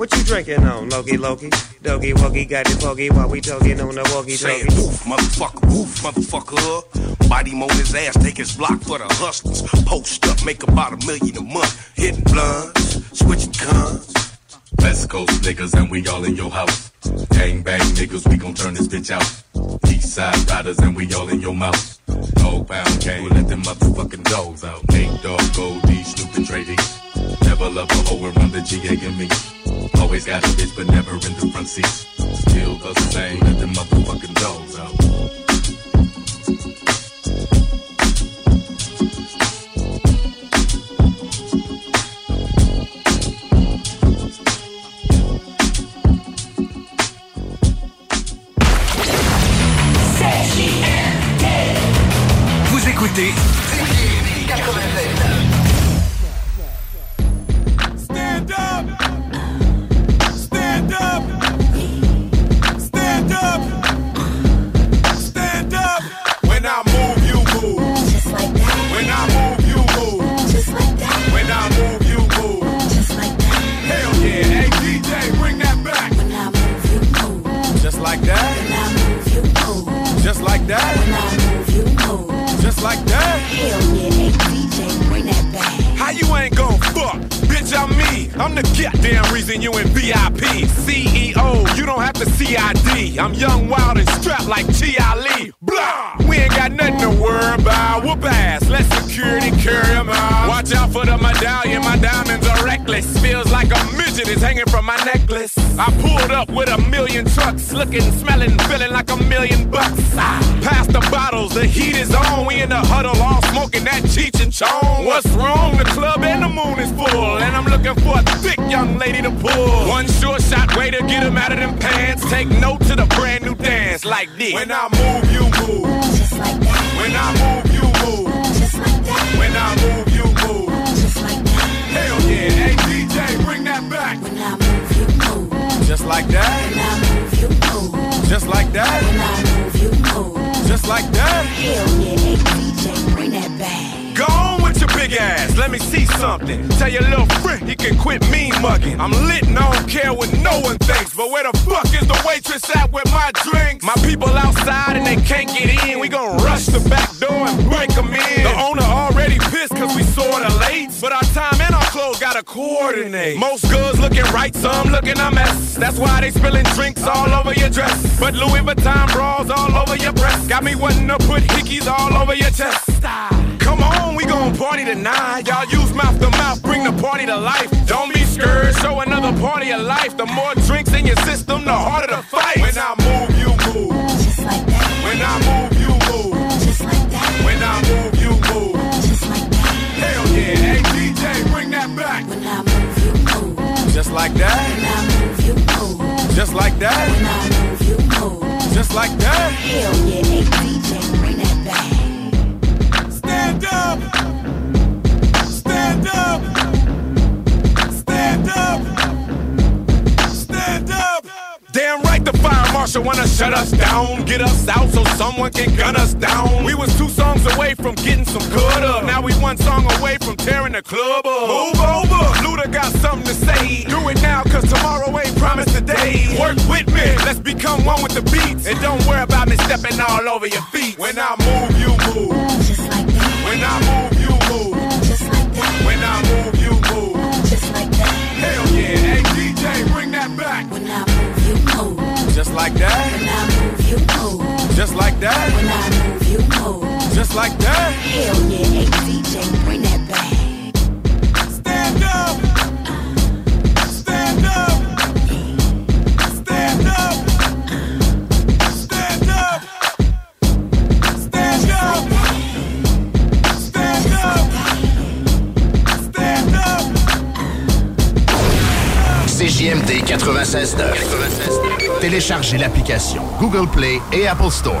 What you drinking on, Loki Loki? Doggy Woggy got it poggy while we talking on the walkie Saying talkie. woof, motherfucker, woof, motherfucker. Bite him on his ass, take his block for the hustlers. Post up, make about a million a month. Hitting blunts, switching guns. West Coast niggas and we all in your house. Gang bang niggas, we gon' turn this bitch out. East side riders and we all in your mouth. Dog pound gang, let them motherfucking dogs out. Ain't dog gold D, Snoop and Trey D. Never love a hoe and run the GA and me. Always got a bitch, but never in the front seat. Still the same, let them motherfucking dogs out. Écoutez Just like that. When I move, you move. Just like that. Hell yeah. Hey, DJ, bring that back. How you ain't gon' fuck? Bitch, I'm me. I'm the goddamn reason you in VIP. CEO, you don't have to CID. I'm young, wild, and strapped like T.I. Lee. Blah! We ain't got nothing to worry about. Whoop ass. Let security carry 'em out. Watch out for the medallion. My diamonds are reckless. Feels like a midget is hanging from my necklace. I pulled up with a million trucks. Looking, smelling, feeling like a million bucks. Ah, Pass the bottles. The heat is on. We in the huddle all smoking that Cheech and Chong. What's wrong? The club and the moon is full. And I'm looking for a thick young lady to pull. One sure shot way to get him out of them pants. Take note to the brand new dance like this. When I move, you move. Just like that. When I move, you move. Just like that. When I move, you move. Just like that. Hell yeah. Hey DJ, bring that back. When I move, you move. Just like that. When I move, you move. Just like that. When I move, you move. Just like that. Hell yeah. Hey DJ, bring that back. Go on with your big ass, let me see something. Tell your little friend he can quit mean mugging. I'm lit and I don't care what no one thinks. But where the fuck is the waitress at with my drinks? My people outside and they can't get in. We gon' rush the back door and break gotta coordinate. Most girls looking right, some looking a mess. That's why they spilling drinks all over your dress. But Louis Vuitton bras all over your breast. Got me wanting to put hickeys all over your chest. Come on, we gon' party tonight. Y'all use mouth to mouth, bring the party to life. Don't be scared, show another party of life. The more drinks in your system, the harder the fight. When I move, you move. Just like that. When I move. Just like that. When I move, you move. Just like that. When I move, you move. Just like that. Hell yeah, hey DJ, bring that back. Stand up. Stand up. Stand up. Damn right the fire marshal wanna shut us down, get us out so someone can gun us down. We was two songs away from getting some good up. Now we one song away from tearing the club up. Move over, Luda got something to say. Do it now, cause tomorrow ain't promised today. Work with me, let's become one with the beats. And don't worry about me stepping all over your feet. When I move, you move. Just like that. When I move, you move. Just like that. When I move, you move. Just like that. Hell yeah, hey DJ, bring that back. When I move, you move. Just like that. When I move, you move. Just like that. When I move, you. Just like that. Hell yeah, DJ, bring that CJMD 96.9. Téléchargez l'application Google Play et Apple Store.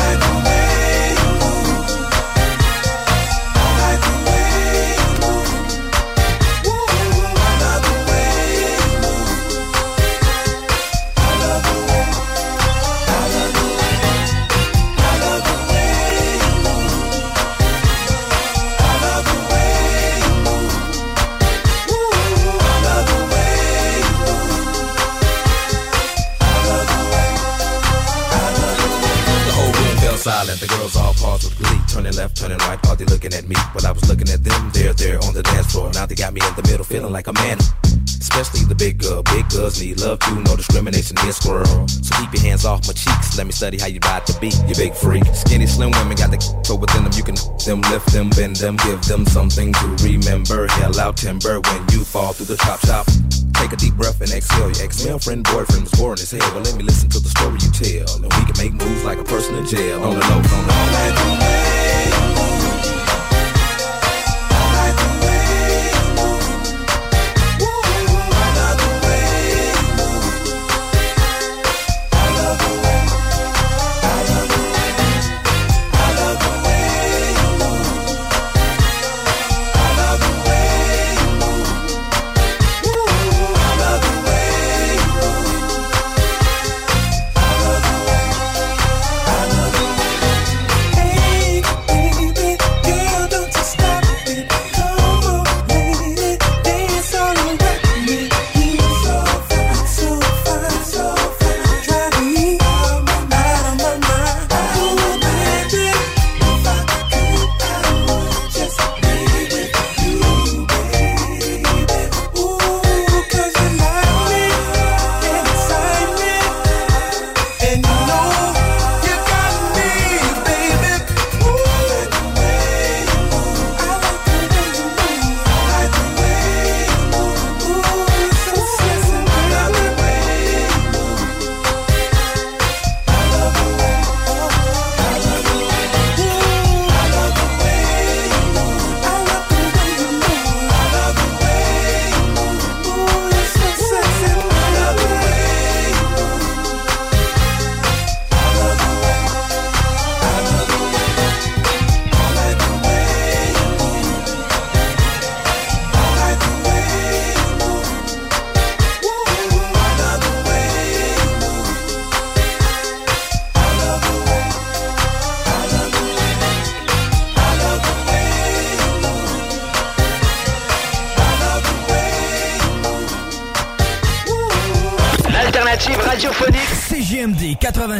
back, on back. Looking at them. They're there on the dance floor. Now they got me in the middle, feeling like a man. Especially the big girl. Big girls need love too. No discrimination here, squirrel. So keep your hands off my cheeks. Let me study how you ride the beat. You big freak. Skinny, slim women got the so within them. You can them, lift them, bend them, give them something to remember. Hell out timber when you fall through the chop shop. Take a deep breath and exhale. Your ex-male friend, boyfriend was boring as hell. Well, let me listen to the story you tell. And we can make moves like a person in jail. On the low, on the low.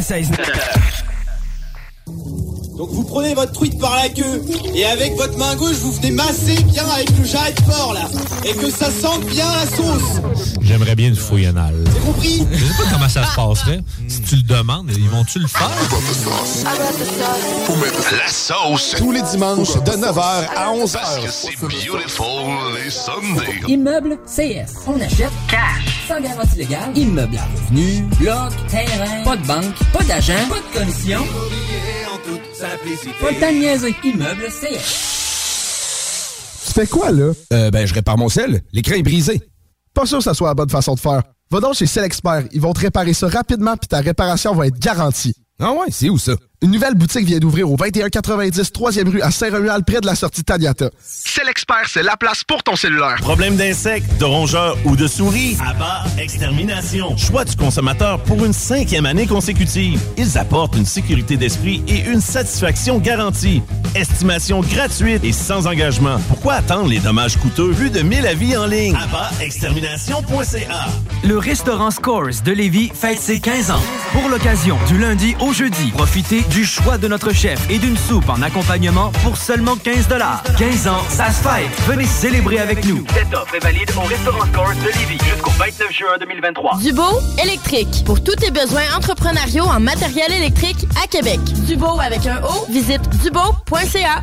96. Donc vous prenez votre truite par la queue et avec votre main gauche vous venez masser bien avec le jarret fort là et que ça sente bien la sauce. J'aimerais bien une fouille anale. C'est compris? Je sais pas comment ça se passerait. Si tu le demandes, ils vont-tu le faire? La sauce. Tous les dimanches de 9h à 11h. Parce que c'est beautiful les Sundays. Immeuble CS. On achète cash. Sans garantie légale. Immeuble à revenu. Bloc. Terrain. Pas de banque. Pas d'agent. Pas de commission. Pas temps de niaiser. Immeuble CS. Tu fais quoi, là? Euh, ben, je répare mon sel. L'écran est brisé. Pas sûr que ça soit la bonne façon de faire. Va donc chez Expert. Ils vont te réparer ça rapidement puis ta réparation va être garantie. Ah ouais, c'est où ça? Une nouvelle boutique vient d'ouvrir au 2190 3e rue à Saint-Romuald, près de la sortie Taniata. C'est l'expert, c'est la place pour ton cellulaire. Problème d'insectes, de rongeurs ou de souris? Abat Extermination. Choix du consommateur pour une cinquième année consécutive. Ils apportent une sécurité d'esprit et une satisfaction garantie. Estimation gratuite et sans engagement. Pourquoi attendre les dommages coûteux? Plus de 1000 avis en ligne. Abatextermination.ca Le restaurant Scores de Lévis fête ses 15 ans. Pour l'occasion, du lundi au jeudi, profitez du choix de notre chef et d'une soupe en accompagnement pour seulement 15 15 ans, ça se fête. Venez célébrer avec nous. Cette offre est valide au restaurant Scores de Lévis jusqu'au 29 juin 2023. Dubo électrique. Pour tous tes besoins entrepreneuriaux en matériel électrique à Québec. Dubo avec un O, visite dubo.ca.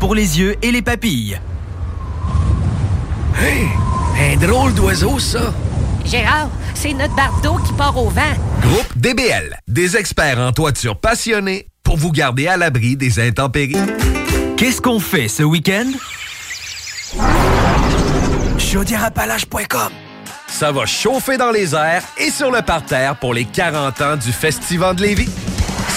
pour les yeux et les papilles. Hey, un drôle d'oiseau, ça. Gérard, c'est notre bardeau qui part au vent. Groupe DBL, des experts en toiture passionnés pour vous garder à l'abri des intempéries. Qu'est-ce qu'on fait ce week-end? Chaudièreappalaches.com Ça va chauffer dans les airs et sur le parterre pour les 40 ans du Festival de Lévis.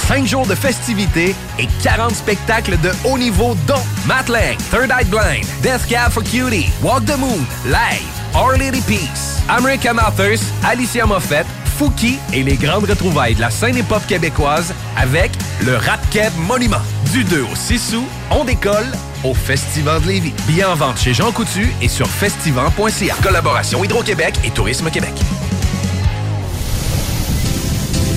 5 jours de festivités et 40 spectacles de haut niveau dont Matt Third Eye Blind, Death Cab for Cutie, Walk the Moon, Live, Our Lady Peace, American Authors, Alicia Moffett, Fouki et les grandes retrouvailles de la scène hip-hop québécoise avec le Rap Monument. Du 2 au 6 août, on décolle au Festival de Lévis. Billets en vente chez Jean Coutu et sur festival.ca. Collaboration Hydro-Québec et Tourisme Québec.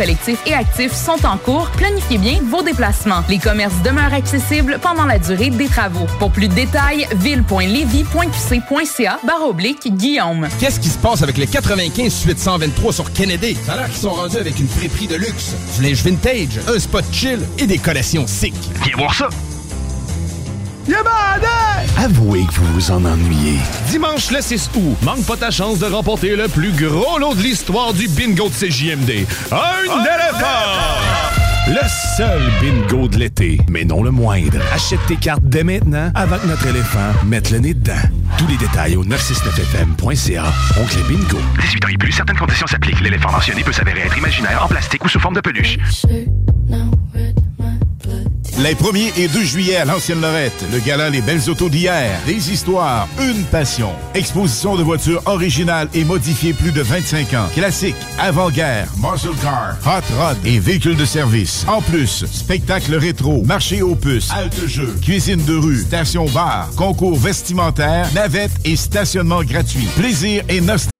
collectif et actif sont en cours. Planifiez bien vos déplacements. Les commerces demeurent accessibles pendant la durée des travaux. Pour plus de détails, ville.levy.qc.ca barre oblique Guillaume. Qu'est-ce qui se passe avec les 95 823 sur Kennedy? Ça a l'air qu'ils sont rendus avec une friperie de luxe, du linge vintage, un spot chill et des collections sick. Viens voir ça. Avouez que vous vous en ennuyez. Dimanche le 6 août, manque pas ta chance de remporter le plus gros lot de l'histoire du bingo de CJMD. Un éléphant! Le seul bingo de l'été, mais non le moindre. Achète tes cartes dès maintenant avant que notre éléphant mette le nez dedans. Tous les détails au 969fm.ca. Oncle Bingo. 18 ans et plus, certaines conditions s'appliquent. L'éléphant mentionné peut s'avérer être imaginaire, en plastique ou sous forme de peluche. Les 1er et 2 juillet à l'Ancienne Lorette, le gala Les Belles Autos d'hier, des histoires, une passion. Exposition de voitures originales et modifiées plus de 25 ans. Classiques, avant-guerre, muscle car, hot rod et véhicules de service. En plus, spectacle rétro, marché aux puces, halte jeu, cuisine de rue, station bar, concours vestimentaire, navette et stationnement gratuit. Plaisir et nostalgie.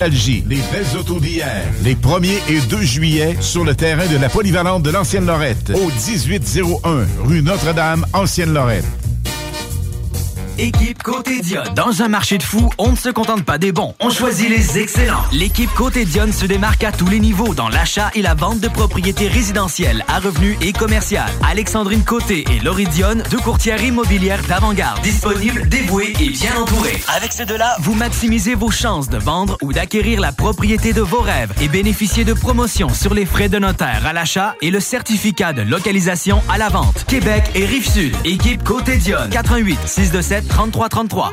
Les belles autos d'hier, les 1er et 2 juillet sur le terrain de la polyvalente de l'Ancienne Lorette, au 1801 rue Notre-Dame, Ancienne Lorette. Équipe Côté Dionne. Dans un marché de fous, on ne se contente pas des bons, on choisit les excellents. L'équipe Côté Dionne se démarque à tous les niveaux dans l'achat et la vente de propriétés résidentielles à revenus et commerciales. Alexandrine Côté et Laurie Dionne, deux courtières immobilières d'avant-garde, disponibles, dévouées et bien entourées. Avec ces deux-là, vous maximisez vos chances de vendre ou d'acquérir la propriété de vos rêves et bénéficiez de promotions sur les frais de notaire à l'achat et le certificat de localisation à la vente. Québec et Rive-Sud. Équipe Côté Dionne. 88 627 33 33.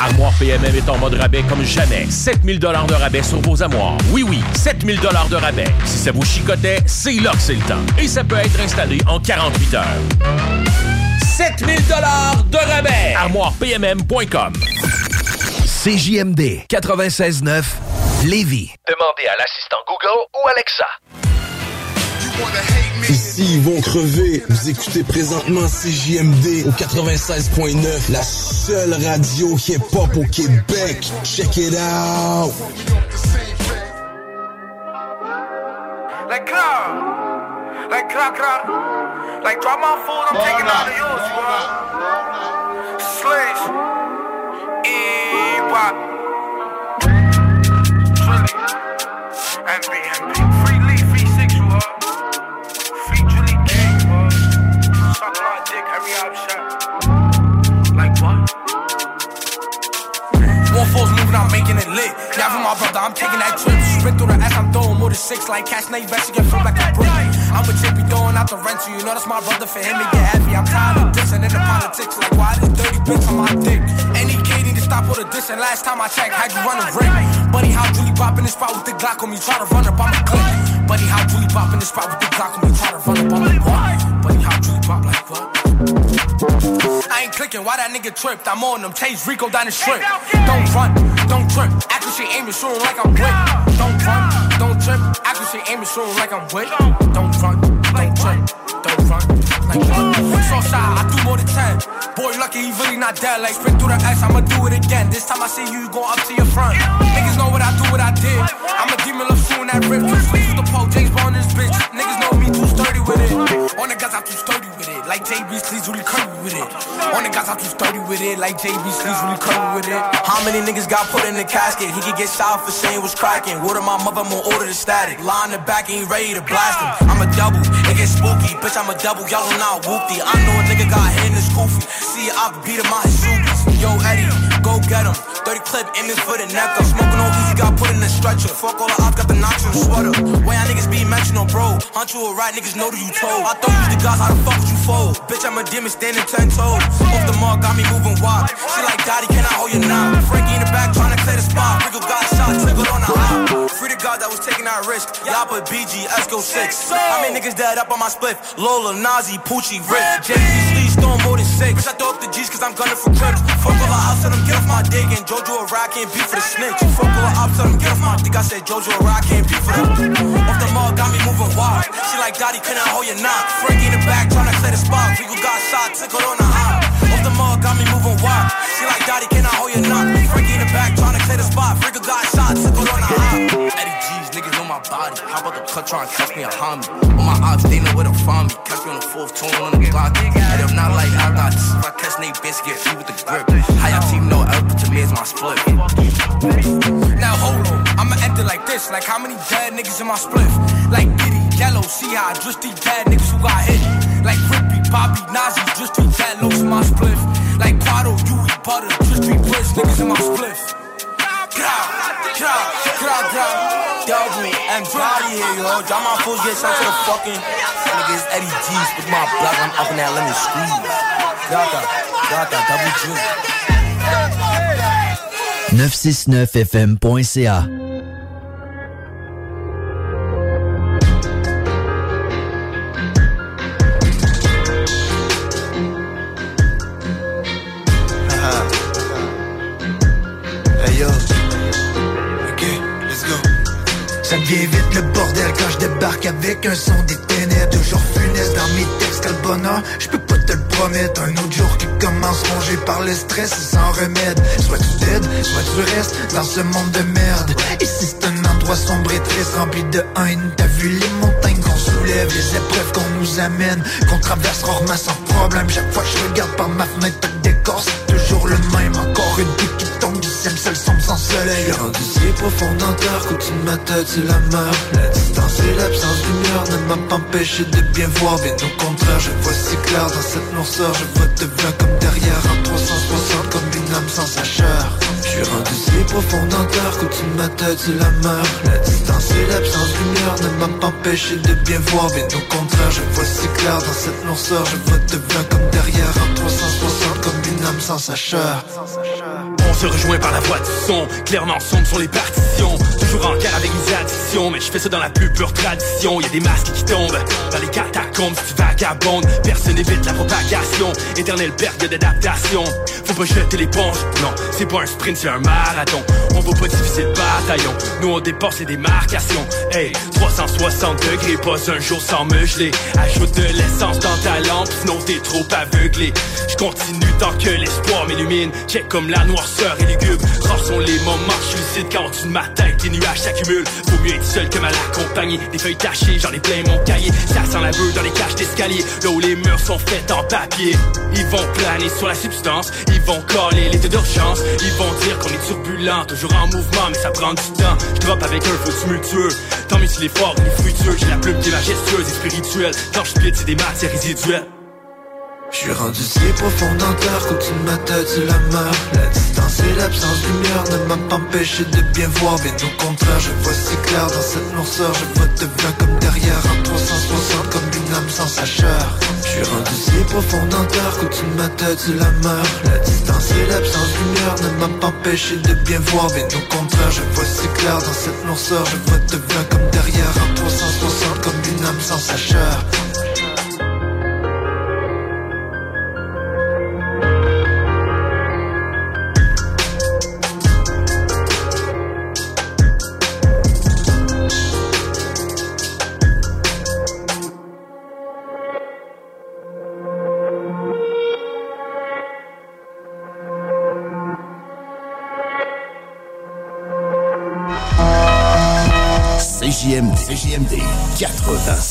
Armoire PMM est en mode rabais comme jamais. 7000 dollars de rabais sur vos armoires. Oui, oui, 7000 dollars de rabais. Si ça vous chicotait, c'est là que c'est le temps. Et ça peut être installé en 48 heures. 7000 dollars de rabais. ArmoirePMM.com CJMD 96.9 Lévis. Demandez à l'assistant Google ou Alexa. Ici, ils vont crever. Vous écoutez présentement CJMD au 96.9, la seule radio hip-hop au Québec. Check it out. Like clap, like clap, clap. Like drop my I'm taking all of yours, bro. Slaves, E-Wop. Trilly, MB, MB. Brother, I'm taking that trip. Sprint through the ass, I'm throwing more than six. Like cash, now you bet you get flipped like a brick. I'm a be throwing out the rent, you know that's my brother. For him to get heavy, I'm tired of dissing in the politics. Like, why this dirty bitch on my dick? Any kid need to stop all the dissing. Last time I checked, had you run a ring. Buddy, how Julie pop in the spot with the Glock on me, try to run up on the clip. Buddy, how Julie pop in the spot with the Glock on me, try to run up what? I ain't clicking, why that nigga tripped? I'm on them, chase Rico down the strip. Don't run, don't trip. Accuracy aim and shoot 'em like I'm whip. Don't run, don't trip. Accuracy aim and shoot 'em like I'm whip. Don't run, don't trip. Don't run, like what? So shy, I do more than 10. Boy, lucky he really not dead. Like sprint through the S, I'ma do it again. This time I see you, you go up to your front. Niggas know what I do, what I did. I'm a demon, love shooting that rip. Two sleeves with the pole, James Bond in this bitch. Niggas know me too sturdy with it. On the guys, I'm too sturdy with it. Like JB Sleeves really curvy with it. On the guys, I'm too sturdy with it. Like JB Sleeves really curvy with it. How many niggas got put in the casket? He could get shot for saying was cracking. Of my mother, gonna order the static. Line the back, ain't ready to blast him. I'm a double, it get spooky. Bitch, I'm a double, y'all don't not whoopty. I know a nigga got hit in his goofy. See, I beat him out his. Yo, Eddie, go get him. 30 clip aiming for the neck. I'm smoking on easy, got put in the stretcher. Fuck all the ops, got the notch in the sweater. Why y'all niggas be mentioned on bro? Hunt you a right, niggas know that you told. I thought you the guys, how the fuck would you fold? Bitch, I'm a demon standing 10 toes. Off the mark, got me moving wild. God that was taking that risk. Y'all put BG, Esco 6. How many niggas dead up on my split? Lola, Nazi, Poochie, Rick. JB Sleeves, throwing more than six. I throw up the G's cause I'm gunning for cribs. Fuck all the ops, tell them get off my dick. And Jojo a rock, can't beat for the snitch. Fuck all the ops, tell them get off my dick. I said Jojo a rock, can't beat for them. Off the mall, got me moving wild. She like Daddy, couldn't hold your knock. Frankie in the back, tryna clear the spot. Rico got shot, took it on the hop. Off the mall, got me moving wild. She like Daddy, can I hold your knock? Frankie in the back, tryna clear the spot. Rico got shot, took it on body. How about the cut, try and catch me a homie? All my ops, they know where to find me. Catch me on the fourth tune on the block. And if not like I got this, if I catch Nate Biscuit, he with the grip. How y'all team know to me is my split. Now hold on, I'ma enter like this. Like how many dead niggas in my split? Like Diddy, Yellow, see how I just these dead niggas who got hit. Like Rippy, Bobby, Nazi, just three dead lows in my split. Like Quado, Yui, Butter, just three bliss niggas in my spliff. Grab, grab, grab, grab. W, M, Johnny here, yo. Drop my fools, get sent to the fucking niggas. Eddie G's with my block, I'm up in that lemon squeeze. Got that, got that, double G. 969fm.ca Ça devient vite le bordel quand je débarque avec un son des ténèbres. Toujours funeste dans mes textes, quel. Je peux pas te le promettre. Un autre jour qui commence rongé par le stress sans remède. Soit tu dead, soit tu restes dans ce monde de merde. Ici c'est un endroit sombre et triste, rempli de haine. T'as vu les montagnes qu'on soulève, les épreuves qu'on nous amène, qu'on traverse rarement sans problème. Chaque fois que je regarde par ma fenêtre, le décor c'est toujours le même. Encore une goutte qui tombe du ciel, seul soleil. Rendu si profond dans terre qu'au-dessus de ma tête c'est la mort. La distance et l'absence de lumière ne m'a pas empêché de bien voir. Bien au contraire, je vois si clair dans cette noirceur. Je vois devant comme derrière en 360 comme une âme sans sa chair. Je suis rendu si profond dans terre qu'au-dessus de ma tête c'est la mort. La distance et l'absence de lumière ne m'a pas empêché de bien voir. Bien au contraire, je vois si clair dans cette noirceur. Je vois devant comme derrière en 360 comme une âme sans sa chair. On se rejoint par la voix du son, clairement sombre sur les partitions. Toujours en guerre avec mes addictions, mais je fais ça dans la plus pure tradition. Y a des masques qui tombent dans les catacombes, si tu vagabondes. Personne n'évite la propagation, éternelle période d'adaptation. Faut pas jeter l'éponge, non, c'est pas un sprint, marathon. On va pas diviser le bataillon, nous on dépasse les démarcations. Hey, 360 degrés, pas un jour sans me geler. Ajoute de l'essence dans ta lampe, sinon t'es trop aveuglé. Je continue tant que l'espoir m'illumine. Check comme la noirceur et lugubre. Rares sont les moments je lucide quand au-dessus de ma tête nuages s'accumulent. Vaut mieux être seul que mal accompagné. Des feuilles tachées, j'en ai plein mon cahier. Ça sent la beuh dans les cages d'escalier. Là où les murs sont faits en papier. Ils vont planer sur la substance. Ils vont coller l'état d'urgence. Ils vont dire qu'on est turbulent, toujours en mouvement, mais ça prend du temps. Je drop avec un feu tumultueux. Tant mieux s'il est fort, il est fructueux. J'ai la plume qui est majestueuse et spirituelle. Quand je spit, c'est des matières résiduelles. Je suis rendu si profond dans terre qu'au-dessus de la mort. La distance et l'absence de lumière ne m'a pas empêché de bien voir. Bien au contraire, je vois si clair dans cette noirceur. Je vois devant comme derrière en 360 comme une âme sans sa chair Je suis rendu si profond dans terre qu'au-dessus de la mort. La distance et l'absence de lumière ne m'a pas empêché de bien voir. Bien au contraire, je vois si clair dans cette noirceur. Je vois devant comme derrière en 360 comme une âme sans sa CJMD 96.9.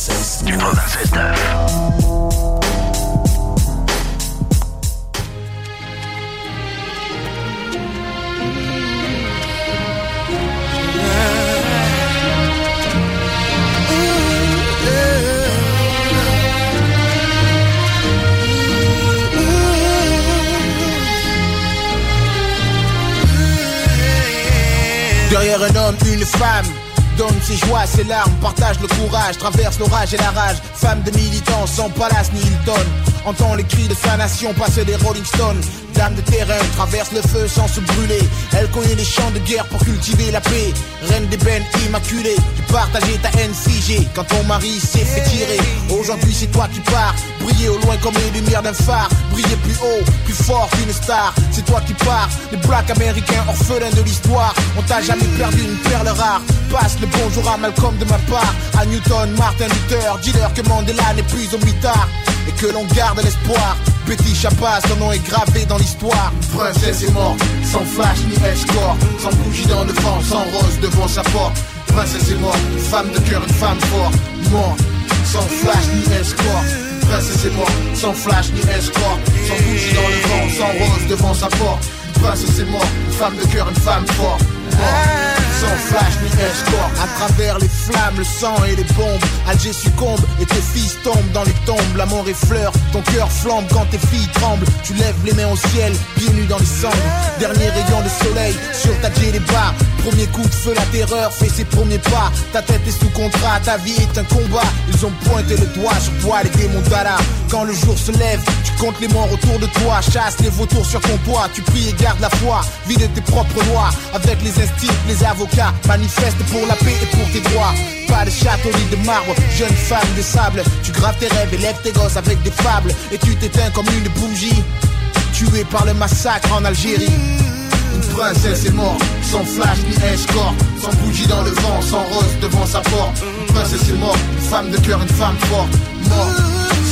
Joies, ses larmes, partage le courage, traverse l'orage et la rage. Femme de militants sans palace ni Hilton. entend les cris de sa nation passer des Rolling Stones. Dame de terrain, traverse le feu sans se brûler. Elle connaît les champs de guerre pour cultiver la paix. Reine des bennes immaculée, tu partageais ta haine figée quand ton mari s'est fait tirer. Aujourd'hui c'est toi qui pars, briller au loin comme les lumières d'un phare. Briller plus haut, plus fort qu'une star. C'est toi qui pars, les blacks américains orphelins de l'histoire. On t'a jamais perdu une perle rare. Passe le bonjour à Malcolm de ma part. À Newton, Martin Luther, dis-leur que Mandela n'est plus au mitard. Et que l'on garde l'espoir. Betty Chapa, son nom est gravé dans l'histoire. Princesse est morte, sans flash ni escort. Sans bougie dans le vent, sans rose devant sa porte. Princesse morte, une femme de cœur, une femme forte. Morte, sans flash ni escort. Une princesse est morte, sans flash ni escort. Sans bougie dans le vent, sans rose devant sa porte. Princesse morte, une femme de cœur, une femme forte. Sans flash ni escort. À travers les flammes, le sang et les bombes, Alger succombe et tes fils tombent dans les tombes. La mort effleure, ton cœur flambe quand tes filles tremblent. Tu lèves les mains au ciel, pieds nus dans les cendres. Dernier rayon de soleil sur ta les bas. Premier coup de feu, la terreur fait ses premiers pas. Ta tête est sous contrat, ta vie est un combat. Ils ont pointé le doigt sur toi, les démons d'Allah. Quand le jour se lève, tu comptes les morts autour de toi. Chasse les vautours sur ton toit. Tu pries et gardes la foi. Vide tes propres lois. Avec les instincts, les avocats. Manifeste pour la paix et pour tes droits. Pas de château ni de marbre, jeune femme de sable. Tu graves tes rêves et lèves tes gosses avec des fables. Et tu t'éteins comme une bougie. Tué par le massacre en Algérie. Une princesse est morte, sans flash ni escort, sans bougie dans le vent, sans rose devant sa porte. Une princesse est morte, une femme de cœur, une femme forte, morte,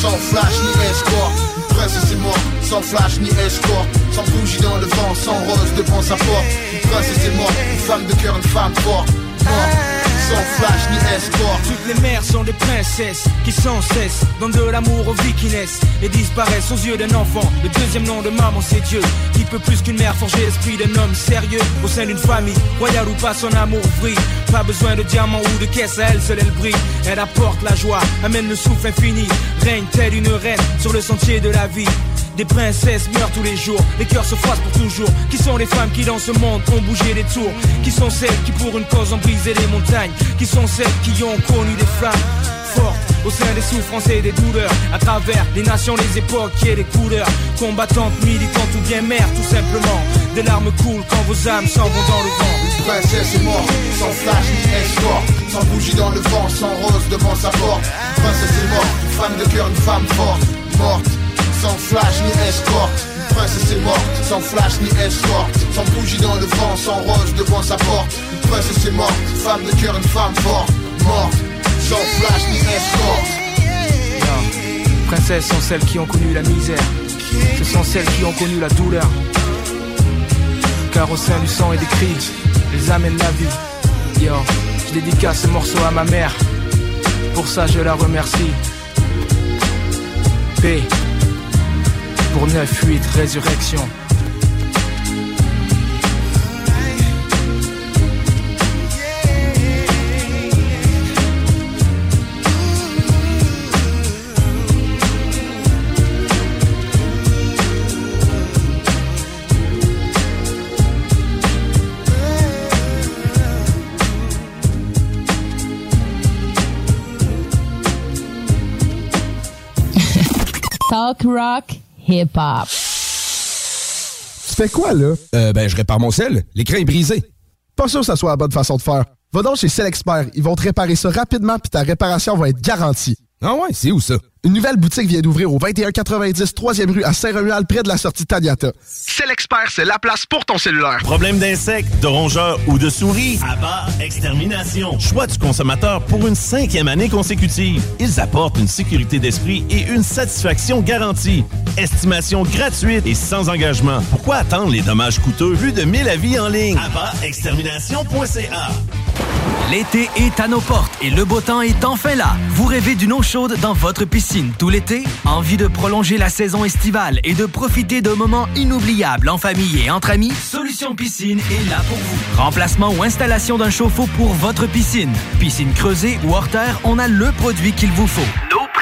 sans flash ni escort. Une princesse est morte, sans flash ni escort, sans bougie dans le vent, sans rose devant sa porte. Une princesse est morte, une femme de cœur, une femme forte, morte. Sans flash ni escort Toutes les mères sont des princesses qui sans cesse donnent de l'amour aux vies qui naissent et disparaissent aux yeux d'un enfant. Le deuxième nom de maman c'est Dieu qui peut plus qu'une mère forger l'esprit d'un homme sérieux au sein d'une famille. Royale ou pas, son amour brille. Pas besoin de diamants ou de caisse, à elle seule elle brille. Elle apporte la joie, amène le souffle infini. Règne telle une reine sur le sentier de la vie? Des princesses meurent tous les jours, les cœurs se froissent pour toujours. Qui sont les femmes qui dans ce monde ont bougé des tours? Qui sont celles qui pour une cause ont brisé les montagnes? Qui sont celles qui ont connu des flammes fortes au sein des souffrances et des douleurs? À travers les nations, les époques et les couleurs. Combattantes, militantes ou bien mères tout simplement. Des larmes coulent quand vos âmes s'en vont dans le vent. Une princesse est morte, sans flash ni escort Sans bougie dans le vent, sans rose devant sa porte. Princesse est morte, femme de cœur, une femme forte. Morte, sans flash ni escort Une princesse est morte, sans flash ni escort Sans bougie dans le vent, sans rose devant sa porte Une princesse est morte, femme de cœur, une femme forte Morte, sans flash ni escort Non. Princesses sont celles qui ont connu la misère. Ce sont celles qui ont connu la douleur. Car au sein du sang et des cris, elles amènent la vie. Yo, je dédicace ce morceau à ma mère. Pour ça, je la remercie. P. Pour 9-8, résurrection. Talk rock, hip hop. Tu fais quoi, là? Euh, ben, je répare mon sel. L'écran est brisé. Pas sûr que ça soit la bonne façon de faire. Va donc chez Selexpert. Ils vont te réparer ça rapidement puis ta réparation va être garantie. Ah ouais, c'est où ça? Une nouvelle boutique vient d'ouvrir au 2190 3e rue à Saint-Romuald, près de la sortie Taniata. Selexpert, c'est la place pour ton cellulaire. Problème d'insectes, de rongeurs ou de souris? Abba Extermination. Choix du consommateur pour une cinquième année consécutive. Ils apportent une sécurité d'esprit et une satisfaction garantie. Estimation gratuite et sans engagement. Pourquoi attendre les dommages coûteux vu de 1000 avis en ligne? AbbaExtermination.ca L'été est à nos portes et le beau temps est enfin là. Vous rêvez d'une eau chaude dans votre piscine? Tout l'été? Envie de prolonger la saison estivale et de profiter de moments inoubliables en famille et entre amis? Solution Piscine est là pour vous. Remplacement ou installation d'un chauffe-eau pour votre piscine. Piscine creusée ou hors terre, on a le produit qu'il vous faut.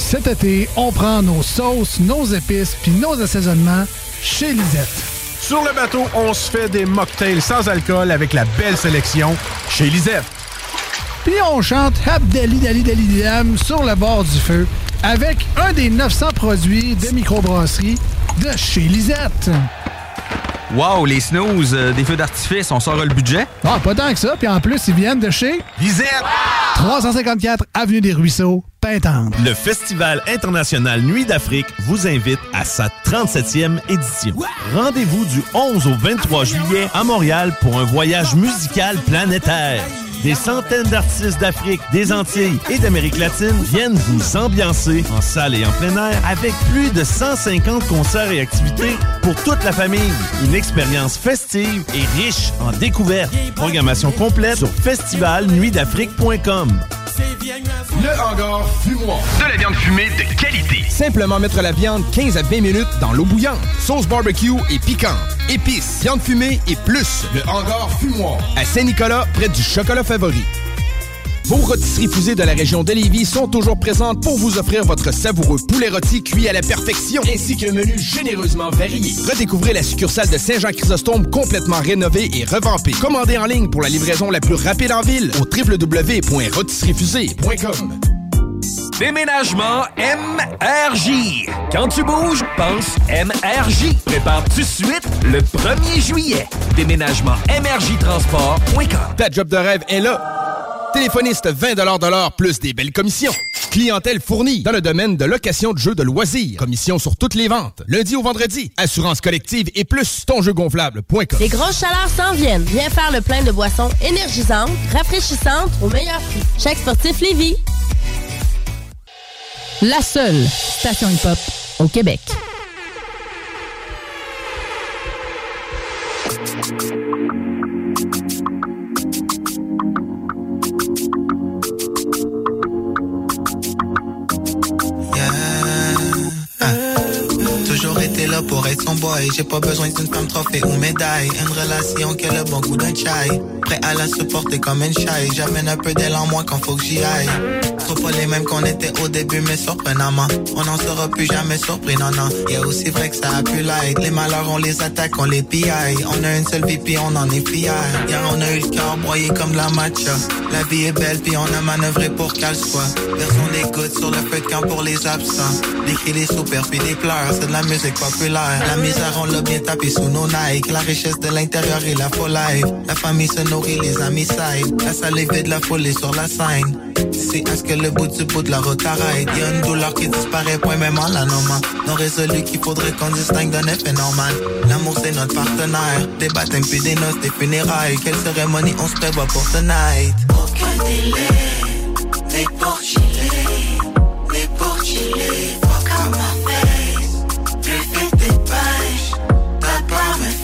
Cet été, on prend nos sauces, nos épices puis nos assaisonnements chez Lisette. Sur le bateau, on se fait des mocktails sans alcool avec la belle sélection chez Lisette. Puis on chante Abdali Dali Dali Dam sur le bord du feu avec un des 900 produits de microbrasserie de chez Lisette. Wow, les snooze, euh, des feux d'artifice, on sort le budget? Ah, pas tant que ça. Puis en plus, ils viennent de chez Lisette. 354 Avenue des Ruisseaux, Pintante. Le Festival international Nuit d'Afrique vous invite à sa 37e édition. Rendez-vous du 11 au 23 juillet à Montréal pour un voyage musical planétaire. Des centaines d'artistes d'Afrique, des Antilles et d'Amérique latine viennent vous ambiancer en salle et en plein air avec plus de 150 concerts et activités pour toute la famille. Une expérience festive et riche en découvertes. Programmation complète sur festivalnuitdafrique.com. Le hangar fumoir. De la viande fumée de qualité. Simplement mettre la viande 15 à 20 minutes dans l'eau bouillante. Sauce barbecue et piquante. Épices, viande fumée et plus. Le hangar fumoir. À Saint-Nicolas, près du chocolat favori. Vos rôtisseries fusées de la région de Lévis sont toujours présentes pour vous offrir votre savoureux poulet rôti cuit à la perfection, ainsi qu'un menu généreusement varié. Redécouvrez la succursale de Saint-Jean-Chrysostome complètement rénovée et revampée. Commandez en ligne pour la livraison la plus rapide en ville au www.rôtisseriefusée.com. Déménagement MRJ. Quand tu bouges, pense MRJ. Prépare tout de suite le 1er juillet. Déménagement MRJ Transport.com. Ta job de rêve est là. Téléphoniste 20 de l'heure plus des belles commissions. Clientèle fournie dans le domaine de location de jeux de loisirs. Commission sur toutes les ventes. Lundi au vendredi. Assurance collective et plus tonjeugonflable.com. Les grosses chaleurs s'en viennent. Viens faire le plein de boissons énergisantes, rafraîchissantes au meilleur prix. Chaque sportif Lévis. La seule station hip-hop au Québec. Toujours été là pour être son boy. J'ai pas besoin d'une femme trophée ou médaille. Une relation qui a le bon goût d'un chai. Prêt à la supporter comme une chai. J'amène un peu d'elle en moi quand faut que j'y aille. Trop pas les mêmes qu'on était au début, mais surprenamment. On n'en sera plus jamais surpris, non, non. Et aussi vrai que ça a pu l'être. Les malheurs, on les attaque, on les pillaille. On a une seule vie, puis on en est fier. Hier, on a eu le cœur broyé comme la matcha. La vie est belle, puis on a manœuvré pour qu'elle soit. Versons des gouttes sur le feu de camp pour les absents. Des cris, des soupirs, puis des pleurs. C'est de la musique populaire. La misère, on l'a bien tapé sous nos Nike. La richesse de l'intérieur et la full life. La famille se nourrit, les amis side. La salle est vide, la foule est sur la scène. C'est à ce que le bout du bout de la route arrête. Y a une douleur qui disparaît, point même en la. Non résolu qu'il faudrait qu'on distingue d'un effet normal. L'amour c'est notre partenaire. Des baptêmes puis des noces, des funérailles. Quelle cérémonie on se prévoit pour tonight? Aucun délai, mais pour chiller, mais pour chiller,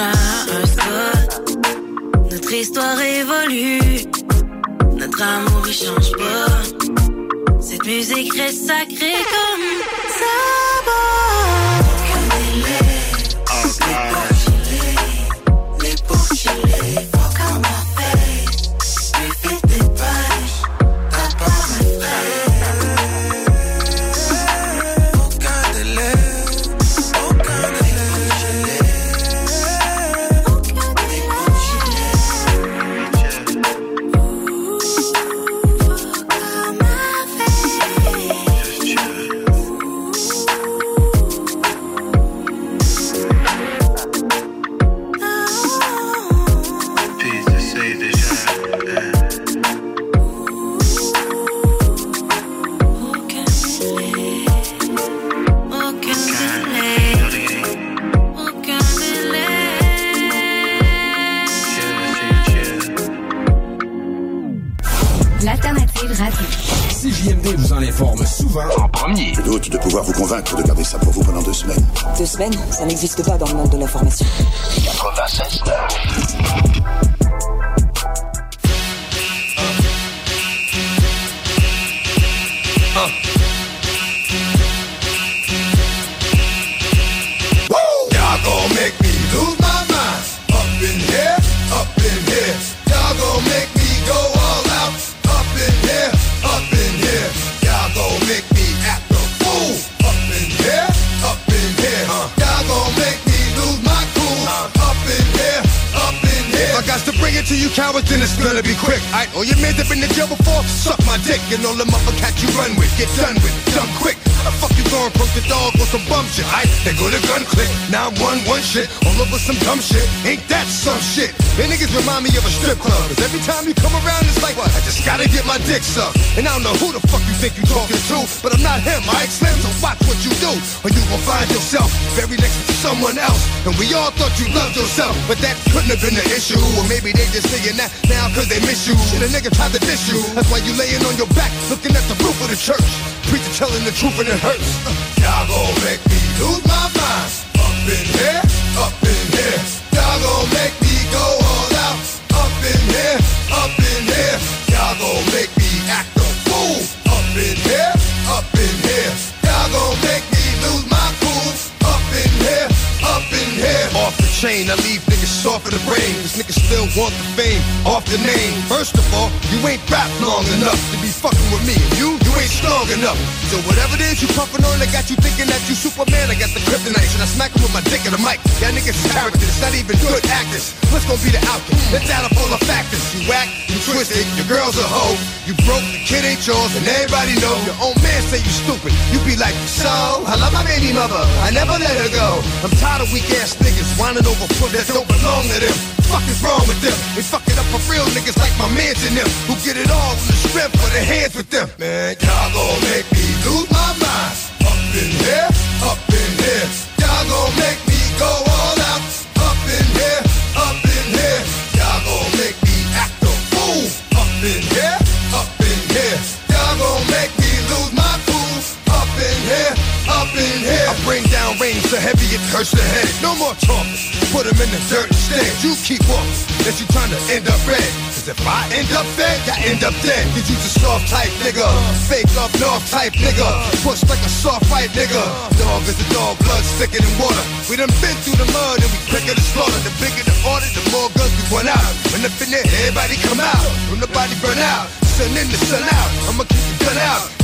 un spot. Notre histoire évolue, notre amour il change pas. Cette musique reste sacrée comme ça. Ça n'existe truth and it hurts. You puffin' on, I got you thinking that you Superman. I got the kryptonite, and I smack 'em with my dick in the mic. Y'all niggas characters, not even good actors. What's gonna be the outcome? Let's add up all the factors. You whack, you twisted, your girl's a hoe. You broke, the kid ain't yours, and everybody know. Your own man say you stupid. You be like, so, I love my baby mother. I never let her go. I'm tired of weak ass niggas whining over foot that don't belong to them. Fuck is wrong with them? They fuck it up for real niggas like my mans and them who get it all on the strength of their hands with them. Man, y'all gon' make me lose. Yeah. Put 'em in the dirt instead. You keep walking. That you trying to end up red. Cause if I end up fed, I end up dead. Cause you a soft type nigga. Fake up north type nigga. Push like a soft fight nigga. Dog is a dog, blood thicker than water. We done been through the mud and we quicker to slaughter. The bigger the order, the more guns we run out. When up in everybody come out. When nobody burn out. Sun in the sun out. I'ma keep the gun out.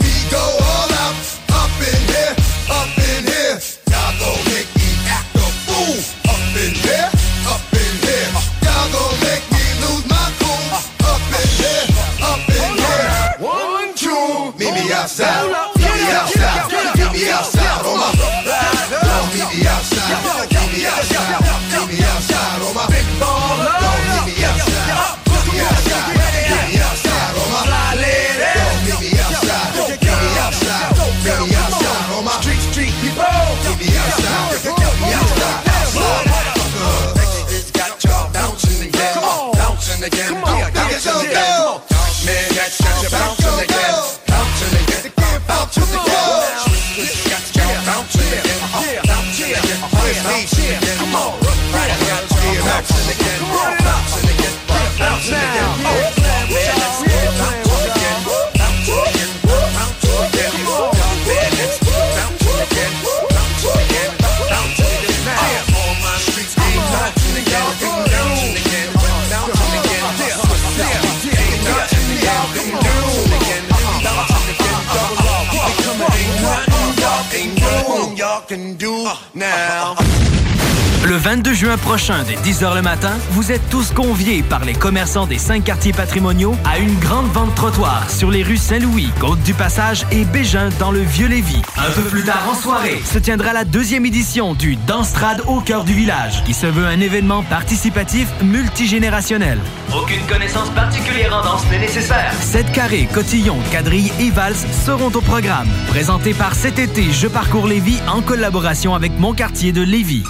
demain 10h le matin, vous êtes tous conviés par les commerçants des cinq quartiers patrimoniaux à une grande vente trottoir sur les rues Saint-Louis, Côte-du-Passage et Bégin dans le Vieux-Lévis. Un peu plus tard en soirée, se tiendra la deuxième édition du Danstrad au cœur du village, qui se veut un événement participatif multigénérationnel. Aucune connaissance particulière en danse n'est nécessaire. 7 carrés, cotillons, quadrilles et valses seront au programme. Présenté par cet été, Je parcours Lévis en collaboration avec Mon quartier de Lévis.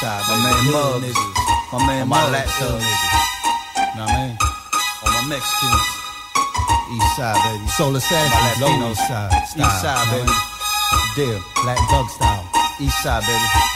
side, my man Mug, my man my Latin niggas, know what I mean? On my Mexicans, East Side baby, Solar Sanchez, Latino side, East Side baby, deal, Black Bug style, East Side baby.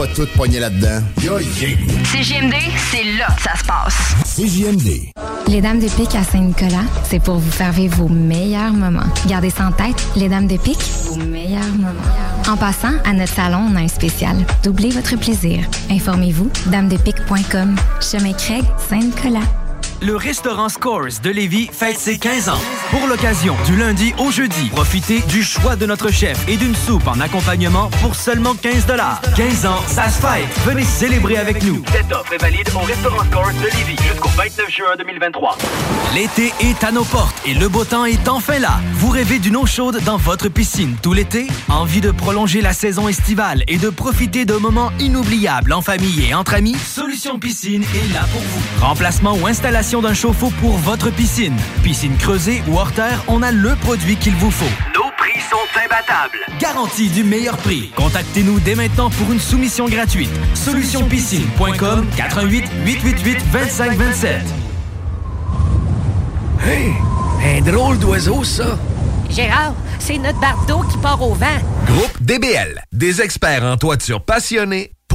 pas tout là-dedans. CJMD, c'est là que ça se passe. CJMD. Les Dames de Pique à Saint-Nicolas, c'est pour vous faire vivre vos meilleurs moments. Gardez ça en tête, les Dames de Pique, vos meilleurs moments. En passant, à notre salon, on a un spécial. Doublez votre plaisir. Informez-vous, damesdepique.com. Chemin Craig, Saint-Nicolas. Le restaurant Scores de Lévis fête ses 15 ans. Pour l'occasion, du lundi au jeudi, profitez du choix de notre chef et d'une soupe en accompagnement pour seulement 15 15 ans, ça se fête. Venez célébrer avec nous. Cette offre est valide au restaurant Scores de Lévis jusqu'au 29 juin 2023. L'été est à nos portes et le beau temps est enfin là. Vous rêvez d'une eau chaude dans votre piscine tout l'été? Envie de prolonger la saison estivale et de profiter de moments inoubliables en famille et entre amis? Solution Piscine est là pour vous. Remplacement ou installation d'un chauffe-eau pour votre piscine. Piscine creusée ou hors terre, on a le produit qu'il vous faut. Nos prix sont imbattables. Garantie du meilleur prix. Contactez-nous dès maintenant pour une soumission gratuite. Solutionpiscine.com 88 888 2527. Hey, un drôle d'oiseau, ça. Gérard, c'est notre barbe d'eau qui part au vent. Groupe DBL, des experts en toiture passionnés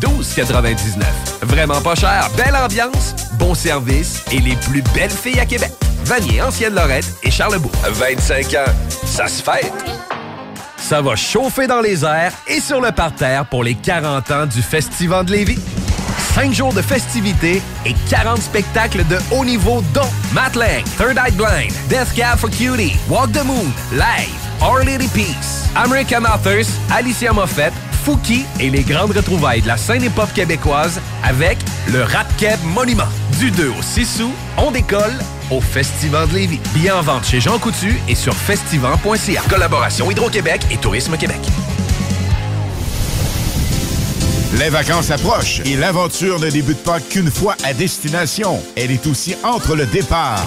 12,99. Vraiment pas cher, belle ambiance, bon service et les plus belles filles à Québec. Vanier, Ancienne-Lorette et Charlebourg. 25 ans, ça se fête. Ça va chauffer dans les airs et sur le parterre pour les 40 ans du Festival de Lévis. 5 jours de festivités et 40 spectacles de haut niveau dont Matt Lang, Third Eye Blind, Death Cab for Cutie, Walk the Moon, Live, Our Lady Peace, American Authors, Alicia Moffett, Fouki et les grandes retrouvailles de la scène hip-hop québécoise avec le Rap Monument. Du 2 au 6 août, on décolle au Festival de Lévis. Billets en vente chez Jean Coutu et sur festival.ca. Collaboration Hydro-Québec et Tourisme Québec. Les vacances approchent et l'aventure ne débute pas qu'une fois à destination. Elle est aussi entre le départ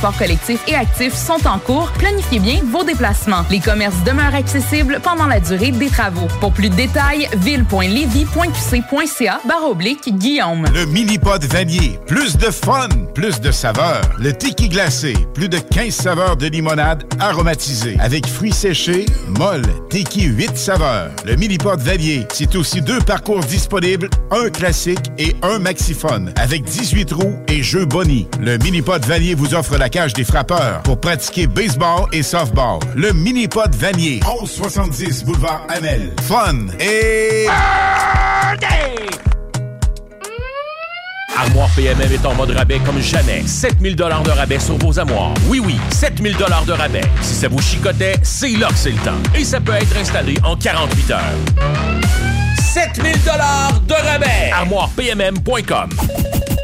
collectifs et actifs sont en cours. Planifiez bien vos déplacements. Les commerces demeurent accessibles pendant la durée des travaux. Pour plus de détails, ville.levy.qc.ca barre oblique Guillaume. Le mini-pod vanier. Plus de fun, plus de saveurs. Le tiki glacé. Plus de 15 saveurs de limonade aromatisée. Avec fruits séchés, molle, tiki 8 saveurs. Le mini-pod vanier. C'est aussi deux parcours disponibles, un classique et un maxiphone. Avec 18 roues et jeux boni. Le mini-pod vanier vous offre la cage des frappeurs pour pratiquer baseball et softball. Le mini-pod vanier. 1170 boulevard Amel. Fun et... Armoire PMM est en mode rabais comme jamais. 7000 dollars de rabais sur vos armoires. Oui, oui, 7000 dollars de rabais. Si ça vous chicotait, c'est là que c'est le temps. Et ça peut être installé en 48 heures. 7000 dollars de rabais. ArmoirePMM.com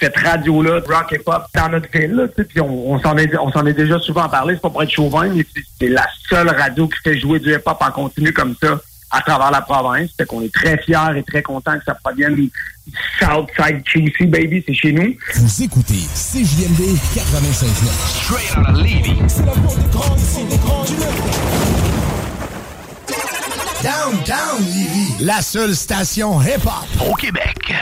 cette radio-là, de rock et pop, dans notre ville. Là, tu sais, puis on, on s'en est, on s'en est déjà souvent parlé. C'est pas pour être chauvin, mais c'est- la seule radio qui fait jouer du hip-hop en continu comme ça à travers la province. Fait qu'on est très fiers et très contents que ça provienne du Southside QC, baby. C'est chez nous. Vous écoutez CJMD 96.9. Straight out of Levy. C'est la voix des grands ici, des grands du Downtown Lévis, la seule station hip-hop Au Québec.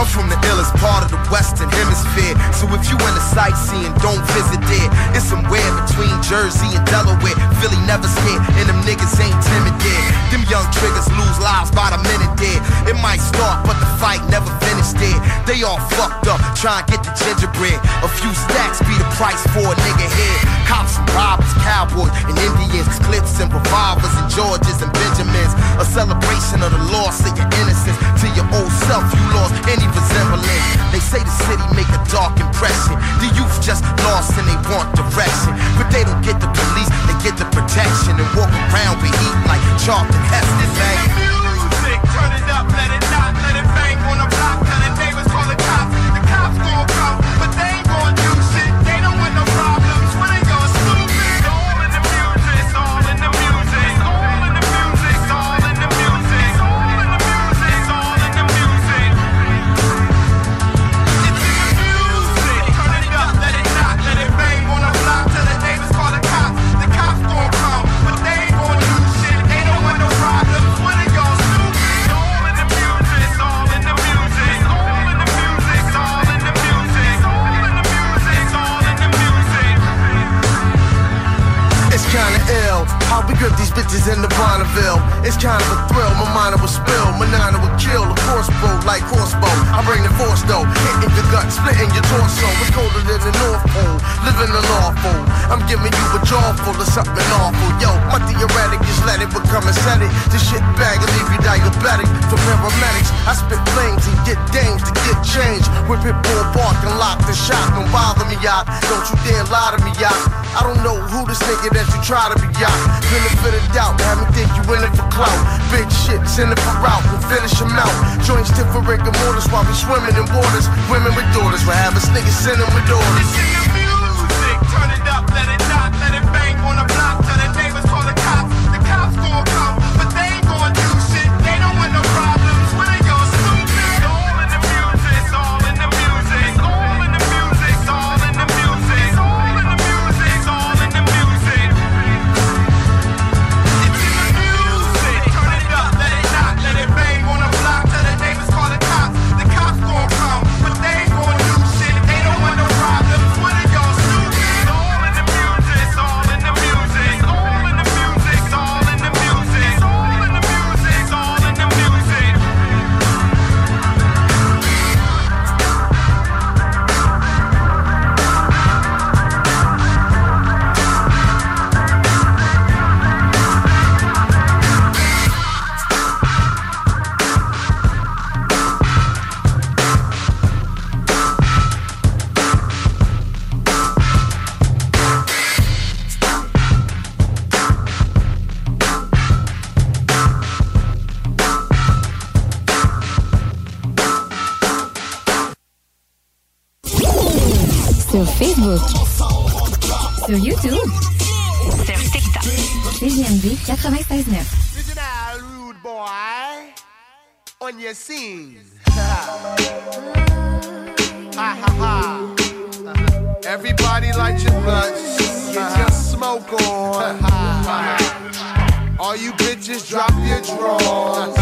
I'm from the illest part of the Western Hemisphere. So if you into sightseeing, don't visit there. It's somewhere between Jersey and Delaware. Philly never scared, and them niggas ain't timid there. Them young triggers lose lives by the minute there. It might start, but the fight never finished there. They all fucked up, trying to get the gingerbread. A few stacks be the price for a nigga head. Cops and robbers, cowboys and Indians, clips and revolvers and Georges and Benjamins. A celebration of the loss of your innocence. To your old self, you lost any They say the city make a dark impression. The youth just lost and they want direction. But they don't get the police, they get the protection. And walk around with heat like Charlton Heston, man. Music, turn it up, let it not, let it bang on the bitches in the. It's kind of a thrill. My mind will spill, my nine will kill. A crossbow like crossbow. I bring the force though, hitting your gut, splitting your torso. It's colder than the North Pole, living an awful. I'm giving you a jaw full of something awful. Yo, my theoretic is let it become a aesthetic. This shit bag and leave you diabetic. For paramedics, I spit flames and get dames to get change. Whip it, bull, bark and lock the shot. Don't bother me, yacht. Don't you dare lie to me, yacht. I don't know who this nigga that you try to be, yacht. Benefit of doubt, have me think you in it for clout. Big shits in the out, we'll finish them out. Joints different rigor mortars while we swimming in waters. Women with daughters, we'll have us niggas send them with orders. On your scene. [LAUGHS] Ah, ha ha ha. Everybody light your blunts. Get your uh-huh. smoke on. Uh-huh. All you bitches drop your drawers.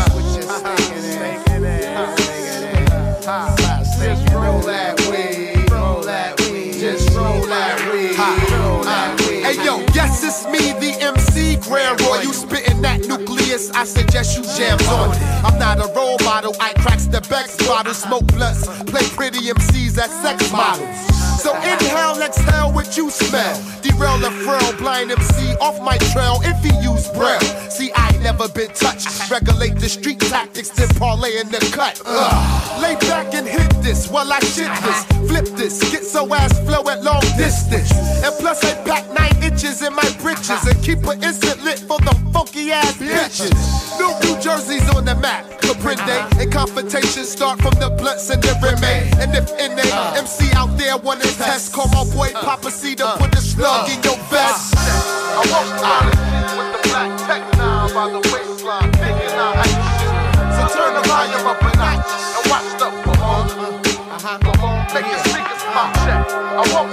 Just roll that weed. Roll that weed. Just roll that weed. Roll that weed. Hey yo, yes it's me, the MC Grand Roy. You spitting that nucleus? I suggest you jams on. it. I'm not a role model. I cracks the Bex bottle, smoke blunts, play pretty MCs as sex models. So inhale, exhale what you smell. Derail the frail blind MC off my trail if he use braille. See, I never been touched. Regulate the street tactics, then parlay in the cut. Ugh. Lay back and hit this while I shit this. Flip this, get so ass flow at long distance. And plus, I pack nine inches in my britches and keep an instant lit for the funky ass bitches. New New Jersey's on the map. Comprende? And confrontations start from the blunts and the remain. And if NA MC out there wanna test, call my boy Papa C to put the slug in your vest. I walk around with the black tech now by the waistline, picking out So turn the volume up a notch and watch the boom. Uh-huh. Boom, make your speakers pop. Check. I walk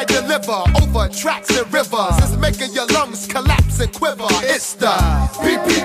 I deliver over tracks and rivers is making your lungs collapse and quiver. It's the PPP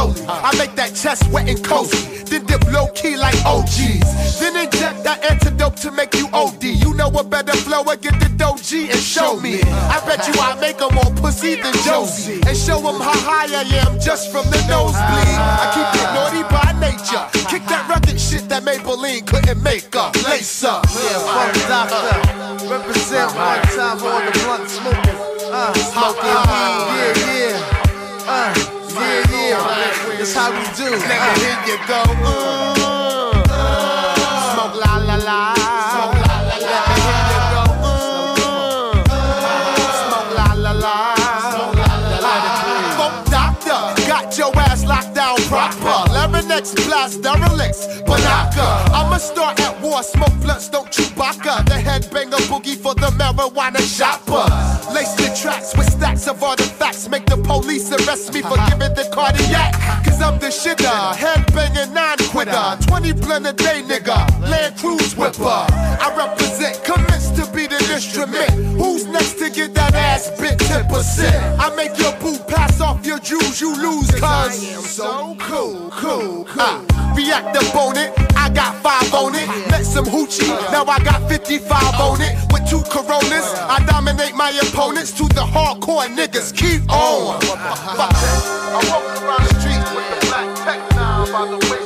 slowly. I make that chest wet and cozy. Then dip low key like OGs. Then inject that antidote to make you OD. You know a better flower, get the doji and show me. I bet you I make make 'em more pussy than Josie. And show 'em how high I am just from the nosebleed. I keep it naughty by nature. Kick that rugged shit that Maybelline couldn't make up. Lace up. Yeah, fuck doctor. Represent one time on the blunt smoking. Uh, smoking how we do. Let me hear you go. Uh, Larynx blast, derelicts, Banaka. I'ma start at war, smoke blunts, don't Chewbacca. The headbanger boogie for the marijuana shopper. Lace the tracks with stacks of artifacts. Make the police arrest me for giving the cardiac. Cause I'm the shitter, headbanging non quitter. 20 blend a day, nigga. Land cruise whipper. I represent, instrument. Who's next to get that ass bit 10%? I make your boo pass off your jewels, you lose, cuz. I am so cool, cool, cool. Uh, react up on it, I got five on it. Met some hoochie, now I got 55 on it. With two coronas, I dominate my opponents to the hardcore niggas. Keep on. I walk around the with the black tech now by the waistline,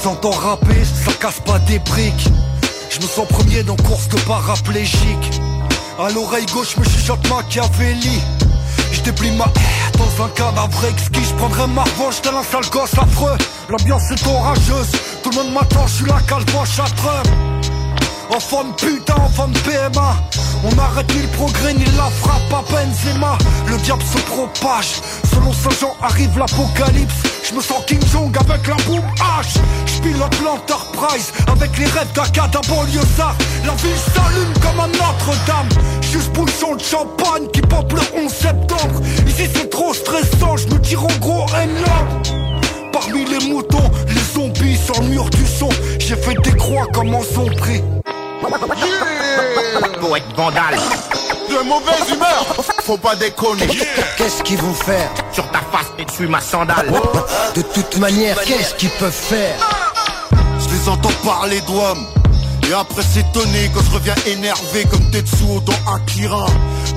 les entends rapper, ça casse pas des briques. Je me sens premier dans course de paraplégique. À l'oreille gauche, me chuchote Machiavelli. Je déplie ma haie dans un cadavre exquis. Je prendrai ma revanche tel un sale gosse affreux. L'ambiance est orageuse, tout le monde m'attend, je suis la calboche à Enfant de putain, enfant de PMA On arrête ni le progrès ni la frappe à Benzema. Le diable se propage. Selon Saint Jean arrive l'apocalypse. Je me sens King Jong avec la boum H. Je l'Enterprise Avec les rêves d'Akada banlieusard La ville s'allume comme un Notre-Dame. Juste bouchon de champagne qui pop le 11 septembre. Ici c'est trop stressant, je me tire en gros énorme. Parmi les moutons, les zombies sur le mur vois comment Poète vandale. De mauvaise humeur, faut pas déconner. Qu'est-ce qu'ils vont faire? Sur ta face, et dessus ma sandale. De toute manière, qu'est-ce qu'ils peuvent faire? Je les entends parler d'hommes. Et après s'étonner quand je reviens énervé comme Tetsuo dans Akira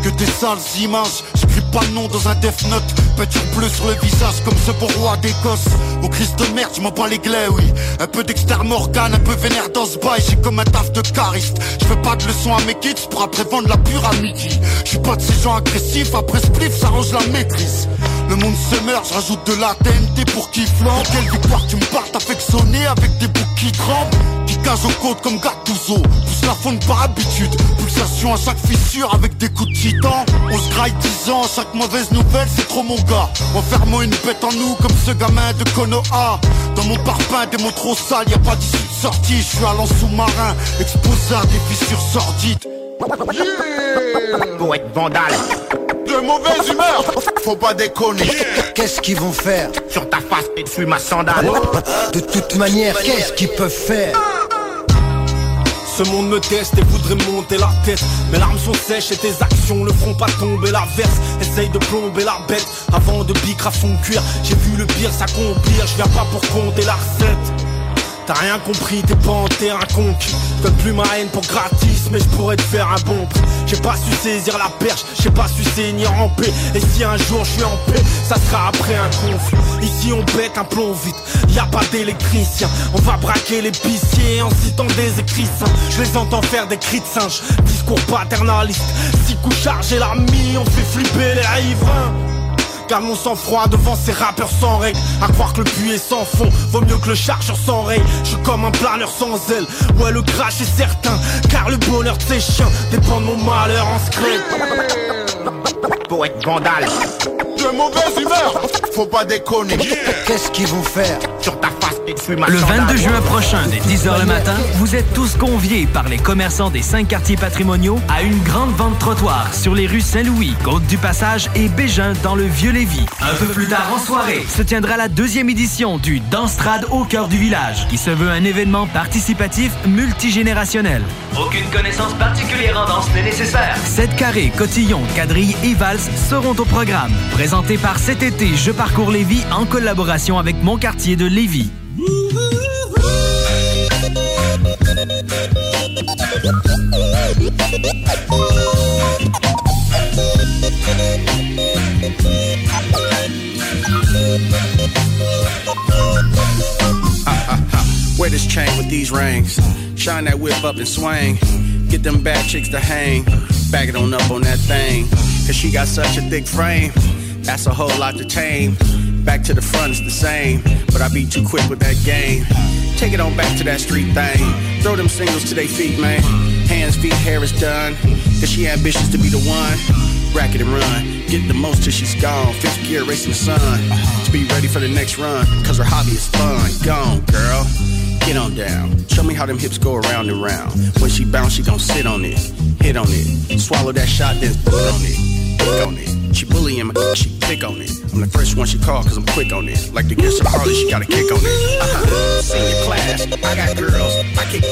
Que des sales images, j'écris pas le nom dans un death note. Peinture bleue sur le visage comme ce beau roi d'Écosse. Au Christ de merde, je m'en bats les glaies, oui. Un peu d'externe Morgan, un peu vénère dans ce bail. J'ai comme un taf de chariste Je fais pas de leçons à mes kids pour après vendre la pure à midi. Je suis pas de ces gens agressifs, après spliff ça range la maîtrise. Le monde se meurt, je rajoute de la TNT pour qu'il flambe Quelle victoire tu me parles affectionné avec des boucs qui tremblent Qui cagent aux côtes comme Gattuso. Pousse la fonte par habitude. Pulsation à chaque fissure avec des coups de titan. On se graille 10 ans, chaque mauvaise nouvelle c'est trop mon gars. Enfermons une bête en nous comme ce gamin de Konoha. Dans mon parpaing, des mots trop sales, y a pas d'issue de sortie. Je suis allant sous-marin, exposé à des fissures sordides. Poète vandale. De mauvaise humeur, faut pas déconner. Qu'est-ce qu'ils vont faire? Sur ta face, et dessus ma sandale. De toute manière, qu'est-ce qu'ils peuvent faire? Ce monde me teste et voudrait monter la tête. Mes larmes sont sèches et tes actions ne feront pas tomber la verse. Essaye de plomber la bête avant de piquer à son cuir J'ai vu le pire s'accomplir, je viens pas pour compter la recette T'as rien compris, t'es pas en terrain conquis Donne plus ma haine pour gratis, mais je pourrais te faire un bon prix. J'ai pas su saisir la perche, j'ai pas su saigner en paix. Et si un jour je suis en paix, ça sera après un conflit. Ici on bête un plomb vite, y a pas d'électricien. On va braquer l'épicier en citant des écrits saints Je les entends faire des cris de singe, discours paternaliste. Six coups chargés l'ami, on fait flipper les riverains Garde mon sang-froid devant ces rappeurs sans règles. À croire que le puits est sans fond Vaut mieux que le chargeur s'enraye. Je suis comme un planeur sans aile. Ouais le crash est certain Car le bonheur de ces chiens Dépend de mon malheur en secret. Poète vandale. De mauvaise humeur, faut pas déconner. Qu'est-ce qu'ils vont faire? Le sandale. 22 juin prochain, dès 10h le matin, vous êtes tous conviés par les commerçants des cinq quartiers patrimoniaux à une grande vente trottoir sur les rues Saint-Louis, Côte-du-Passage et Bégin dans le Vieux-Lévis. Un peu plus tard en soirée, se tiendra la deuxième édition du Danstrad au cœur du village, qui se veut un événement participatif multigénérationnel. Aucune connaissance particulière en danse n'est nécessaire. 7 carrés, cotillons, quadrilles et valses seront au programme. Présenté par cet été Je parcours Lévis en collaboration avec mon quartier de Lévis. Wear this chain with these rings. Shine that whip up and swing. Get them bad chicks to hang. Back it on up on that thing. Cause she got such a thick frame. That's a whole lot to tame. Back to the front, it's the same. But I be too quick with that game. Take it on back to that street thing. Throw them singles to their feet, man. Hands, feet, hair is done. Cause she ambitious to be the one. Rack it and run. Get the most till she's gone. Fifth gear racing the sun. To be ready for the next run. Cause her hobby is fun. Gone, girl. Get on down. Show me how them hips go around and round. When she bounce, she gon' sit on it. Hit on it. Swallow that shot, then put on it. Pick on it. She bullying my she pick on it. I'm the first one she call cause I'm quick on it. Like the guest of Harley, she got a kick on it. Uh-huh. Senior class, I got girls. I kick,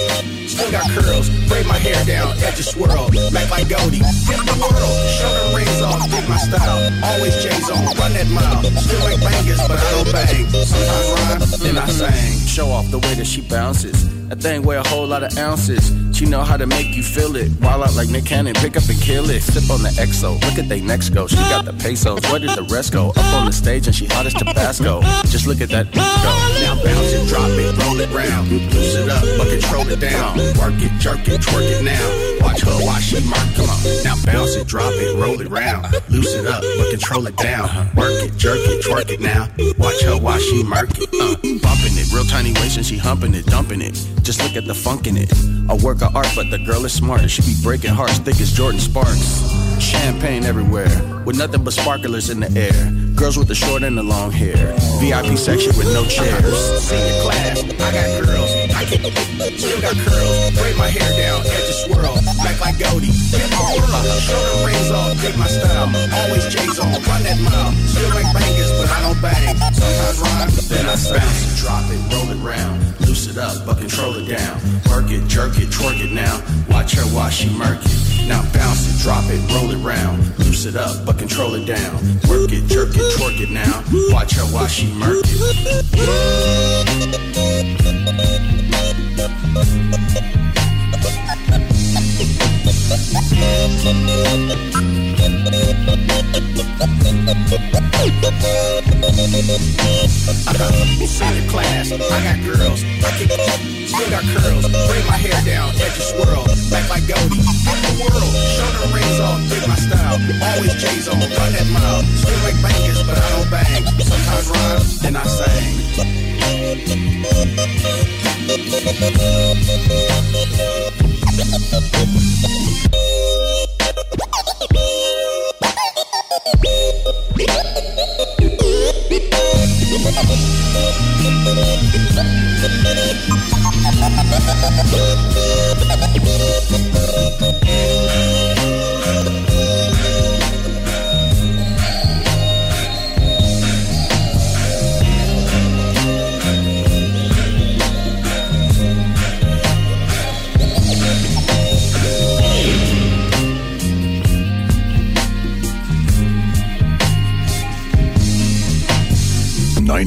still got curls. Braid my hair down, edge edges swirl. Back like Goldie. Flip the world, show them rings off. Dig my style. Always J's on, run that mile. Still like bangers, but I don't bang. Sometimes rhyme, then I sing. Show off the way that she bounces. That thing weigh a whole lot of ounces. She know how to make you feel it. While out like Nick Cannon, pick up and kill it. Sip on the XO, look at they next go. She got the pesos, where did the rest go? Up on the stage and she hot as Tabasco. Just look at that go. Bounce it, drop it, roll it round. Loose it up, but control it down. Work it, jerk it, twerk it now. Watch her while she mark, come on. Now bounce it, drop it, roll it round. Loose it up, but control it down. Work it, jerk it, twerk it now. Watch her while she mark it. Uh, bumping it, real tiny waist and she humping it, dumping it. Just look at the funk in it. A work of art, but the girl is smart. She be breaking hearts thick as Jordan Sparks. Champagne everywhere, with nothing but sparklers in the air. Girls with the short and the long hair. VIP section with no chairs. Senior class, I got girls. I can still got curls. Braid my hair down, edges swirl. Back like Goldie. Hit the world, show them rings off. dig my style. Always J's on, run that mile. Still like bangers, but I don't bang. Sometimes rhyme, then I bounce drop it, roll it round. Loose it up, but control it down. Work it, jerk it, twerk it now. Watch her while she murk it. Now bounce it, drop it, roll it round. Loose it up, but control it down. Work it, jerk it, twerk it now. Watch her while she murk [LAUGHS] Class, I got girls. I still got curls. My hair down, swirl. The world. Rings off, my style. Always J's on, run that mile. Still but I don't bang. Sometimes then I sing.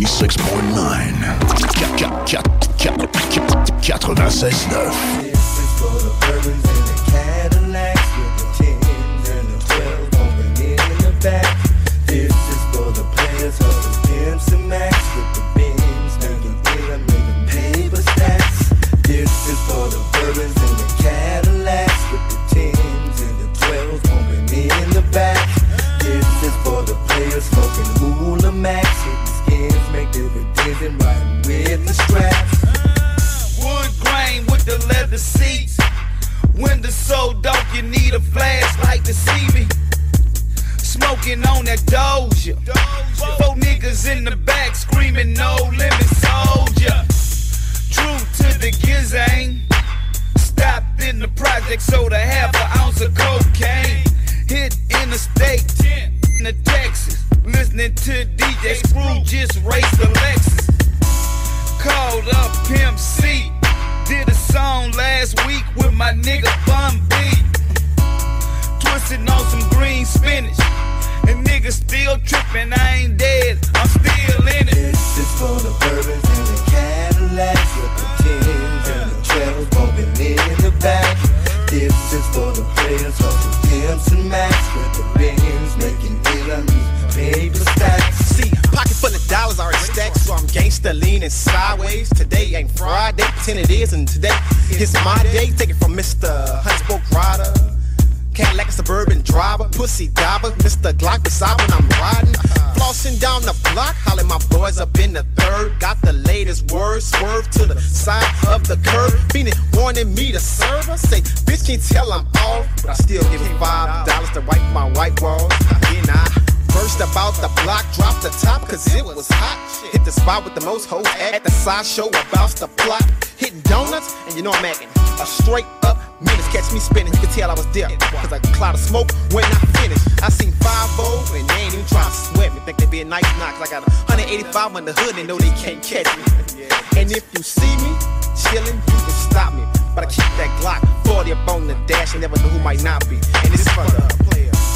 96.9. 96.9. Take it from Mr. Huntspoke Rider. Cadillac suburban driver, pussy diver, Mr. Glock beside when I'm riding. Flossing down the block, hollering my boys up in the third. Got the latest word, swerve to the side of the curb. Meaning wanting me to serve her. Say, bitch can't tell I'm off, but I still give him five dollars to wipe my white walls. Then I First about the block, drop the top, cause it was hot. Hit the spot with the most hoes at the side show about the plot. Hitting donuts, and you know I'm acting a straight up minutes. Catch me spinning, you can tell I was there. Cause a cloud of smoke when I finish. I seen 5 and they ain't even trying to sweat me. Think they be a nice knock, cause I got 185 on the hood, they know they can't catch me. And if you see me chilling, you can stop me. But I keep that Glock 40 up on the dash, and never know who might not be. And it's for the players.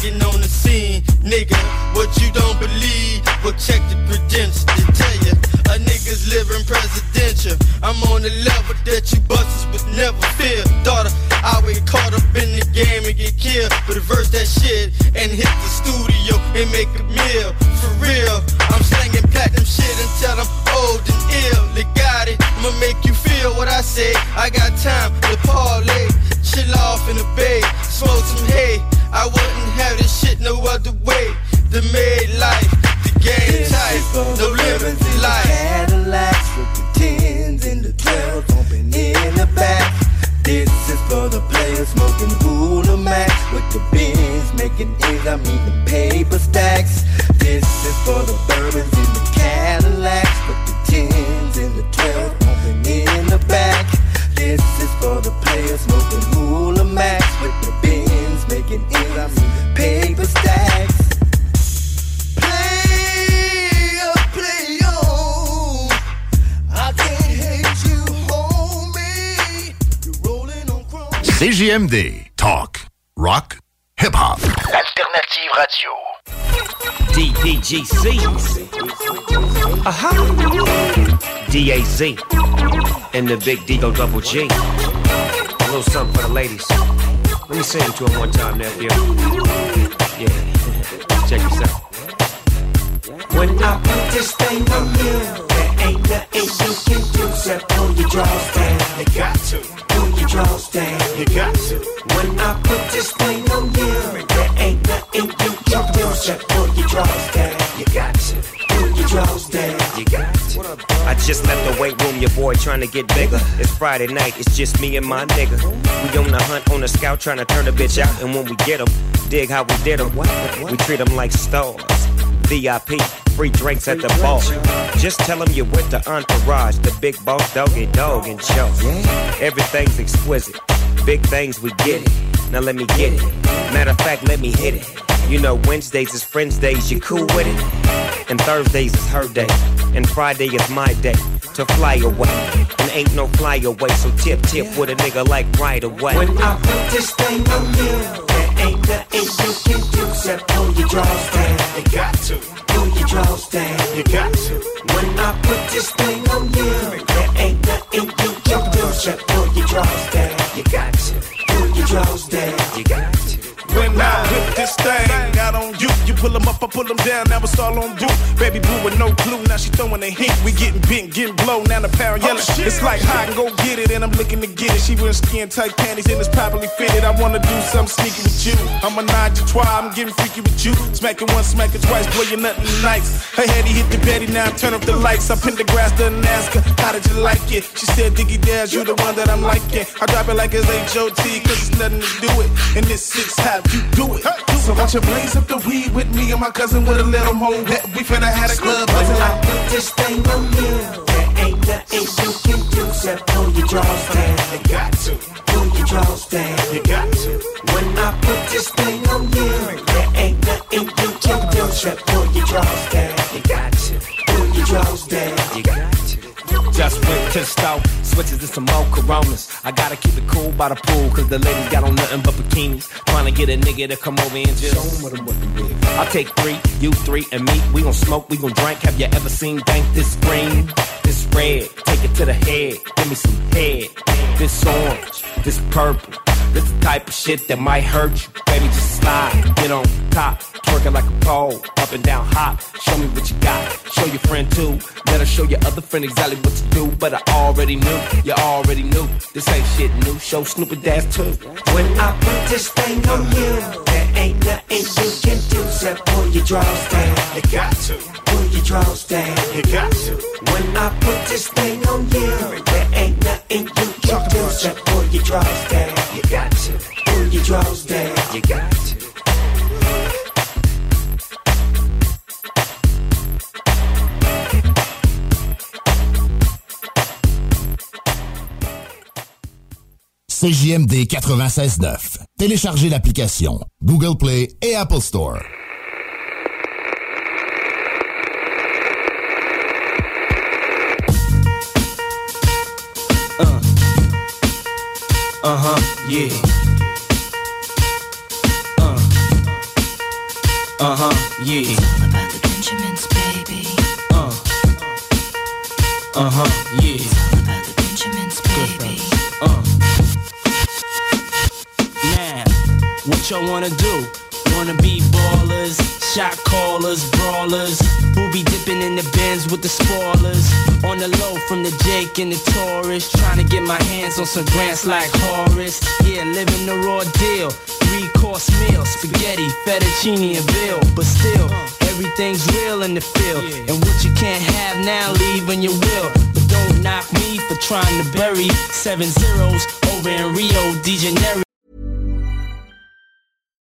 I'm on the scene, nigga. What you don't believe? Well, check the credentials to tell you. A nigga's living presidential. I'm on the level that you busters would never feel. Daughter, I get caught up in the game and get killed. But reverse that shit and hit the studio and make a meal. For real, I'm slinging platinum shit until I'm old and ill. They got it. I'ma make you feel what I say. I got time to parlay, chill off in the bay, smoke some hay. I wouldn't have this shit no other way. The made life, the game tight, no living life. Cadillacs with the tens and the twelves bumping in the back. This is for the players smoking Hula Max with the bins making ends. I'm eating paper stacks. This is for the CJMD. Talk. Rock. Hip-hop. Alternative Radio. DPGC. Uh-huh. DAZ. And the big Digo double G. A little something for the ladies. Let me sing it to them one time, nephew. Yeah. [LAUGHS] Check this out. When I put this thing on you, there ain't nothing you can do except pull your drawers down. You got to pull your drawers down. You got to. When I put this thing on you, there ain't nothing you can do except pull your drawers down. You got to pull your drawers down. You got to. I just left the weight room, your boy trying to get bigger. It's Friday night, it's just me and my nigga. We on the hunt on the scout trying to turn a bitch out, and when we get 'em, dig how we did 'em. We treat 'em like stars. VIP, free drinks at the bar. Just tell 'em you're with the entourage, the big boss doggy dog and show. Everything's exquisite, big things we get it. Now let me get it. Matter of fact, let me hit it. You know Wednesdays is friends days, you cool with it? And Thursdays is her day, and Friday is my day to fly away. And ain't no fly away, so tip tip with a nigga like right away. When I put this thing on you, ain't nothing you can do except pull your drawers down. You got to pull your drawers down. You got to. When I put this thing on you, there ain't nothing you can do except pull your drawers down. You got to pull your drawers down. You got to. When I whip this thing out on you, you pull them up, I pull them down, now it's all on you. Baby blue with no clue, now she throwing a hint. We getting bent, getting blown, now the pound oh, yelling. it's like hot and go get it, and I'm looking to get it. She wearing skin tight panties and it's properly fitted. I wanna do something sneaky with you. I'm a nine to try, I'm getting freaky with you. Smack it once, smack it twice, boy, you're nothing nice. Her heady hit the Betty, now I turn up the lights. Up in the grass, ask her, how did you like it? She said, Diggy Dash, you the one that I'm liking. I drop it like it's H.O.T, cause it's nothing to do it. And this six how you do it. So why you blaze up the weed with me and my cousin with a little more that we finna have a club When buzzing I like put this thing on you, there ain't nothing you can do except pull your drawers down. You got to pull your drawers down. You got to. When I put this thing on you, there ain't nothing you can do except pull your drawers down. You got to pull your drawers down. You got to. Just went to the store, switches to some more Coronas. I gotta keep it cool by the pool, cause the ladies got on nothing but bikinis. Trying to get a nigga to come over and just show 'em what I'm with. I'll take three, you three, and me. We gon' smoke, we gon' drink. Have you ever seen Dank this green? This red, take it to the head. Give me some head. This orange, this purple. This the type of shit that might hurt you. Baby, just slide, get on top. Twerking like a pole, up and down hop. Show me what you got. Show your friend too. Let her show your other friend exactly what to do. But I already knew, you already knew. This ain't shit new. Show Snoop a dash too. When I put this thing on you, there ain't nothing you can do except pull your drawers down. You got to your drawers down. You got to. When I put this thing on you, there ain't nothing you can do except pull your drawers down. You got to pull your drawers down. You got to. CJMD 96.9. Téléchargez l'application Google Play et Apple Store. Uh huh, yeah. Uh. Uh huh, yeah. It's all about the Benjamins, baby. Uh. Uh huh, yeah. It's all about the Benjamins, baby. Uh. Now, what y'all wanna do? Wanna be ballers, Shot callers, brawlers, who be dipping in the bins with the spoilers. On the low from the Jake and the Taurus, trying to get my hands on some grants like Horace. Yeah, living the raw deal. Three course meal, spaghetti, fettuccine, and veal. But still, everything's real in the field. And what you can't have now, leave when you will. But don't knock me for trying to bury seven zeros over in Rio de Janeiro.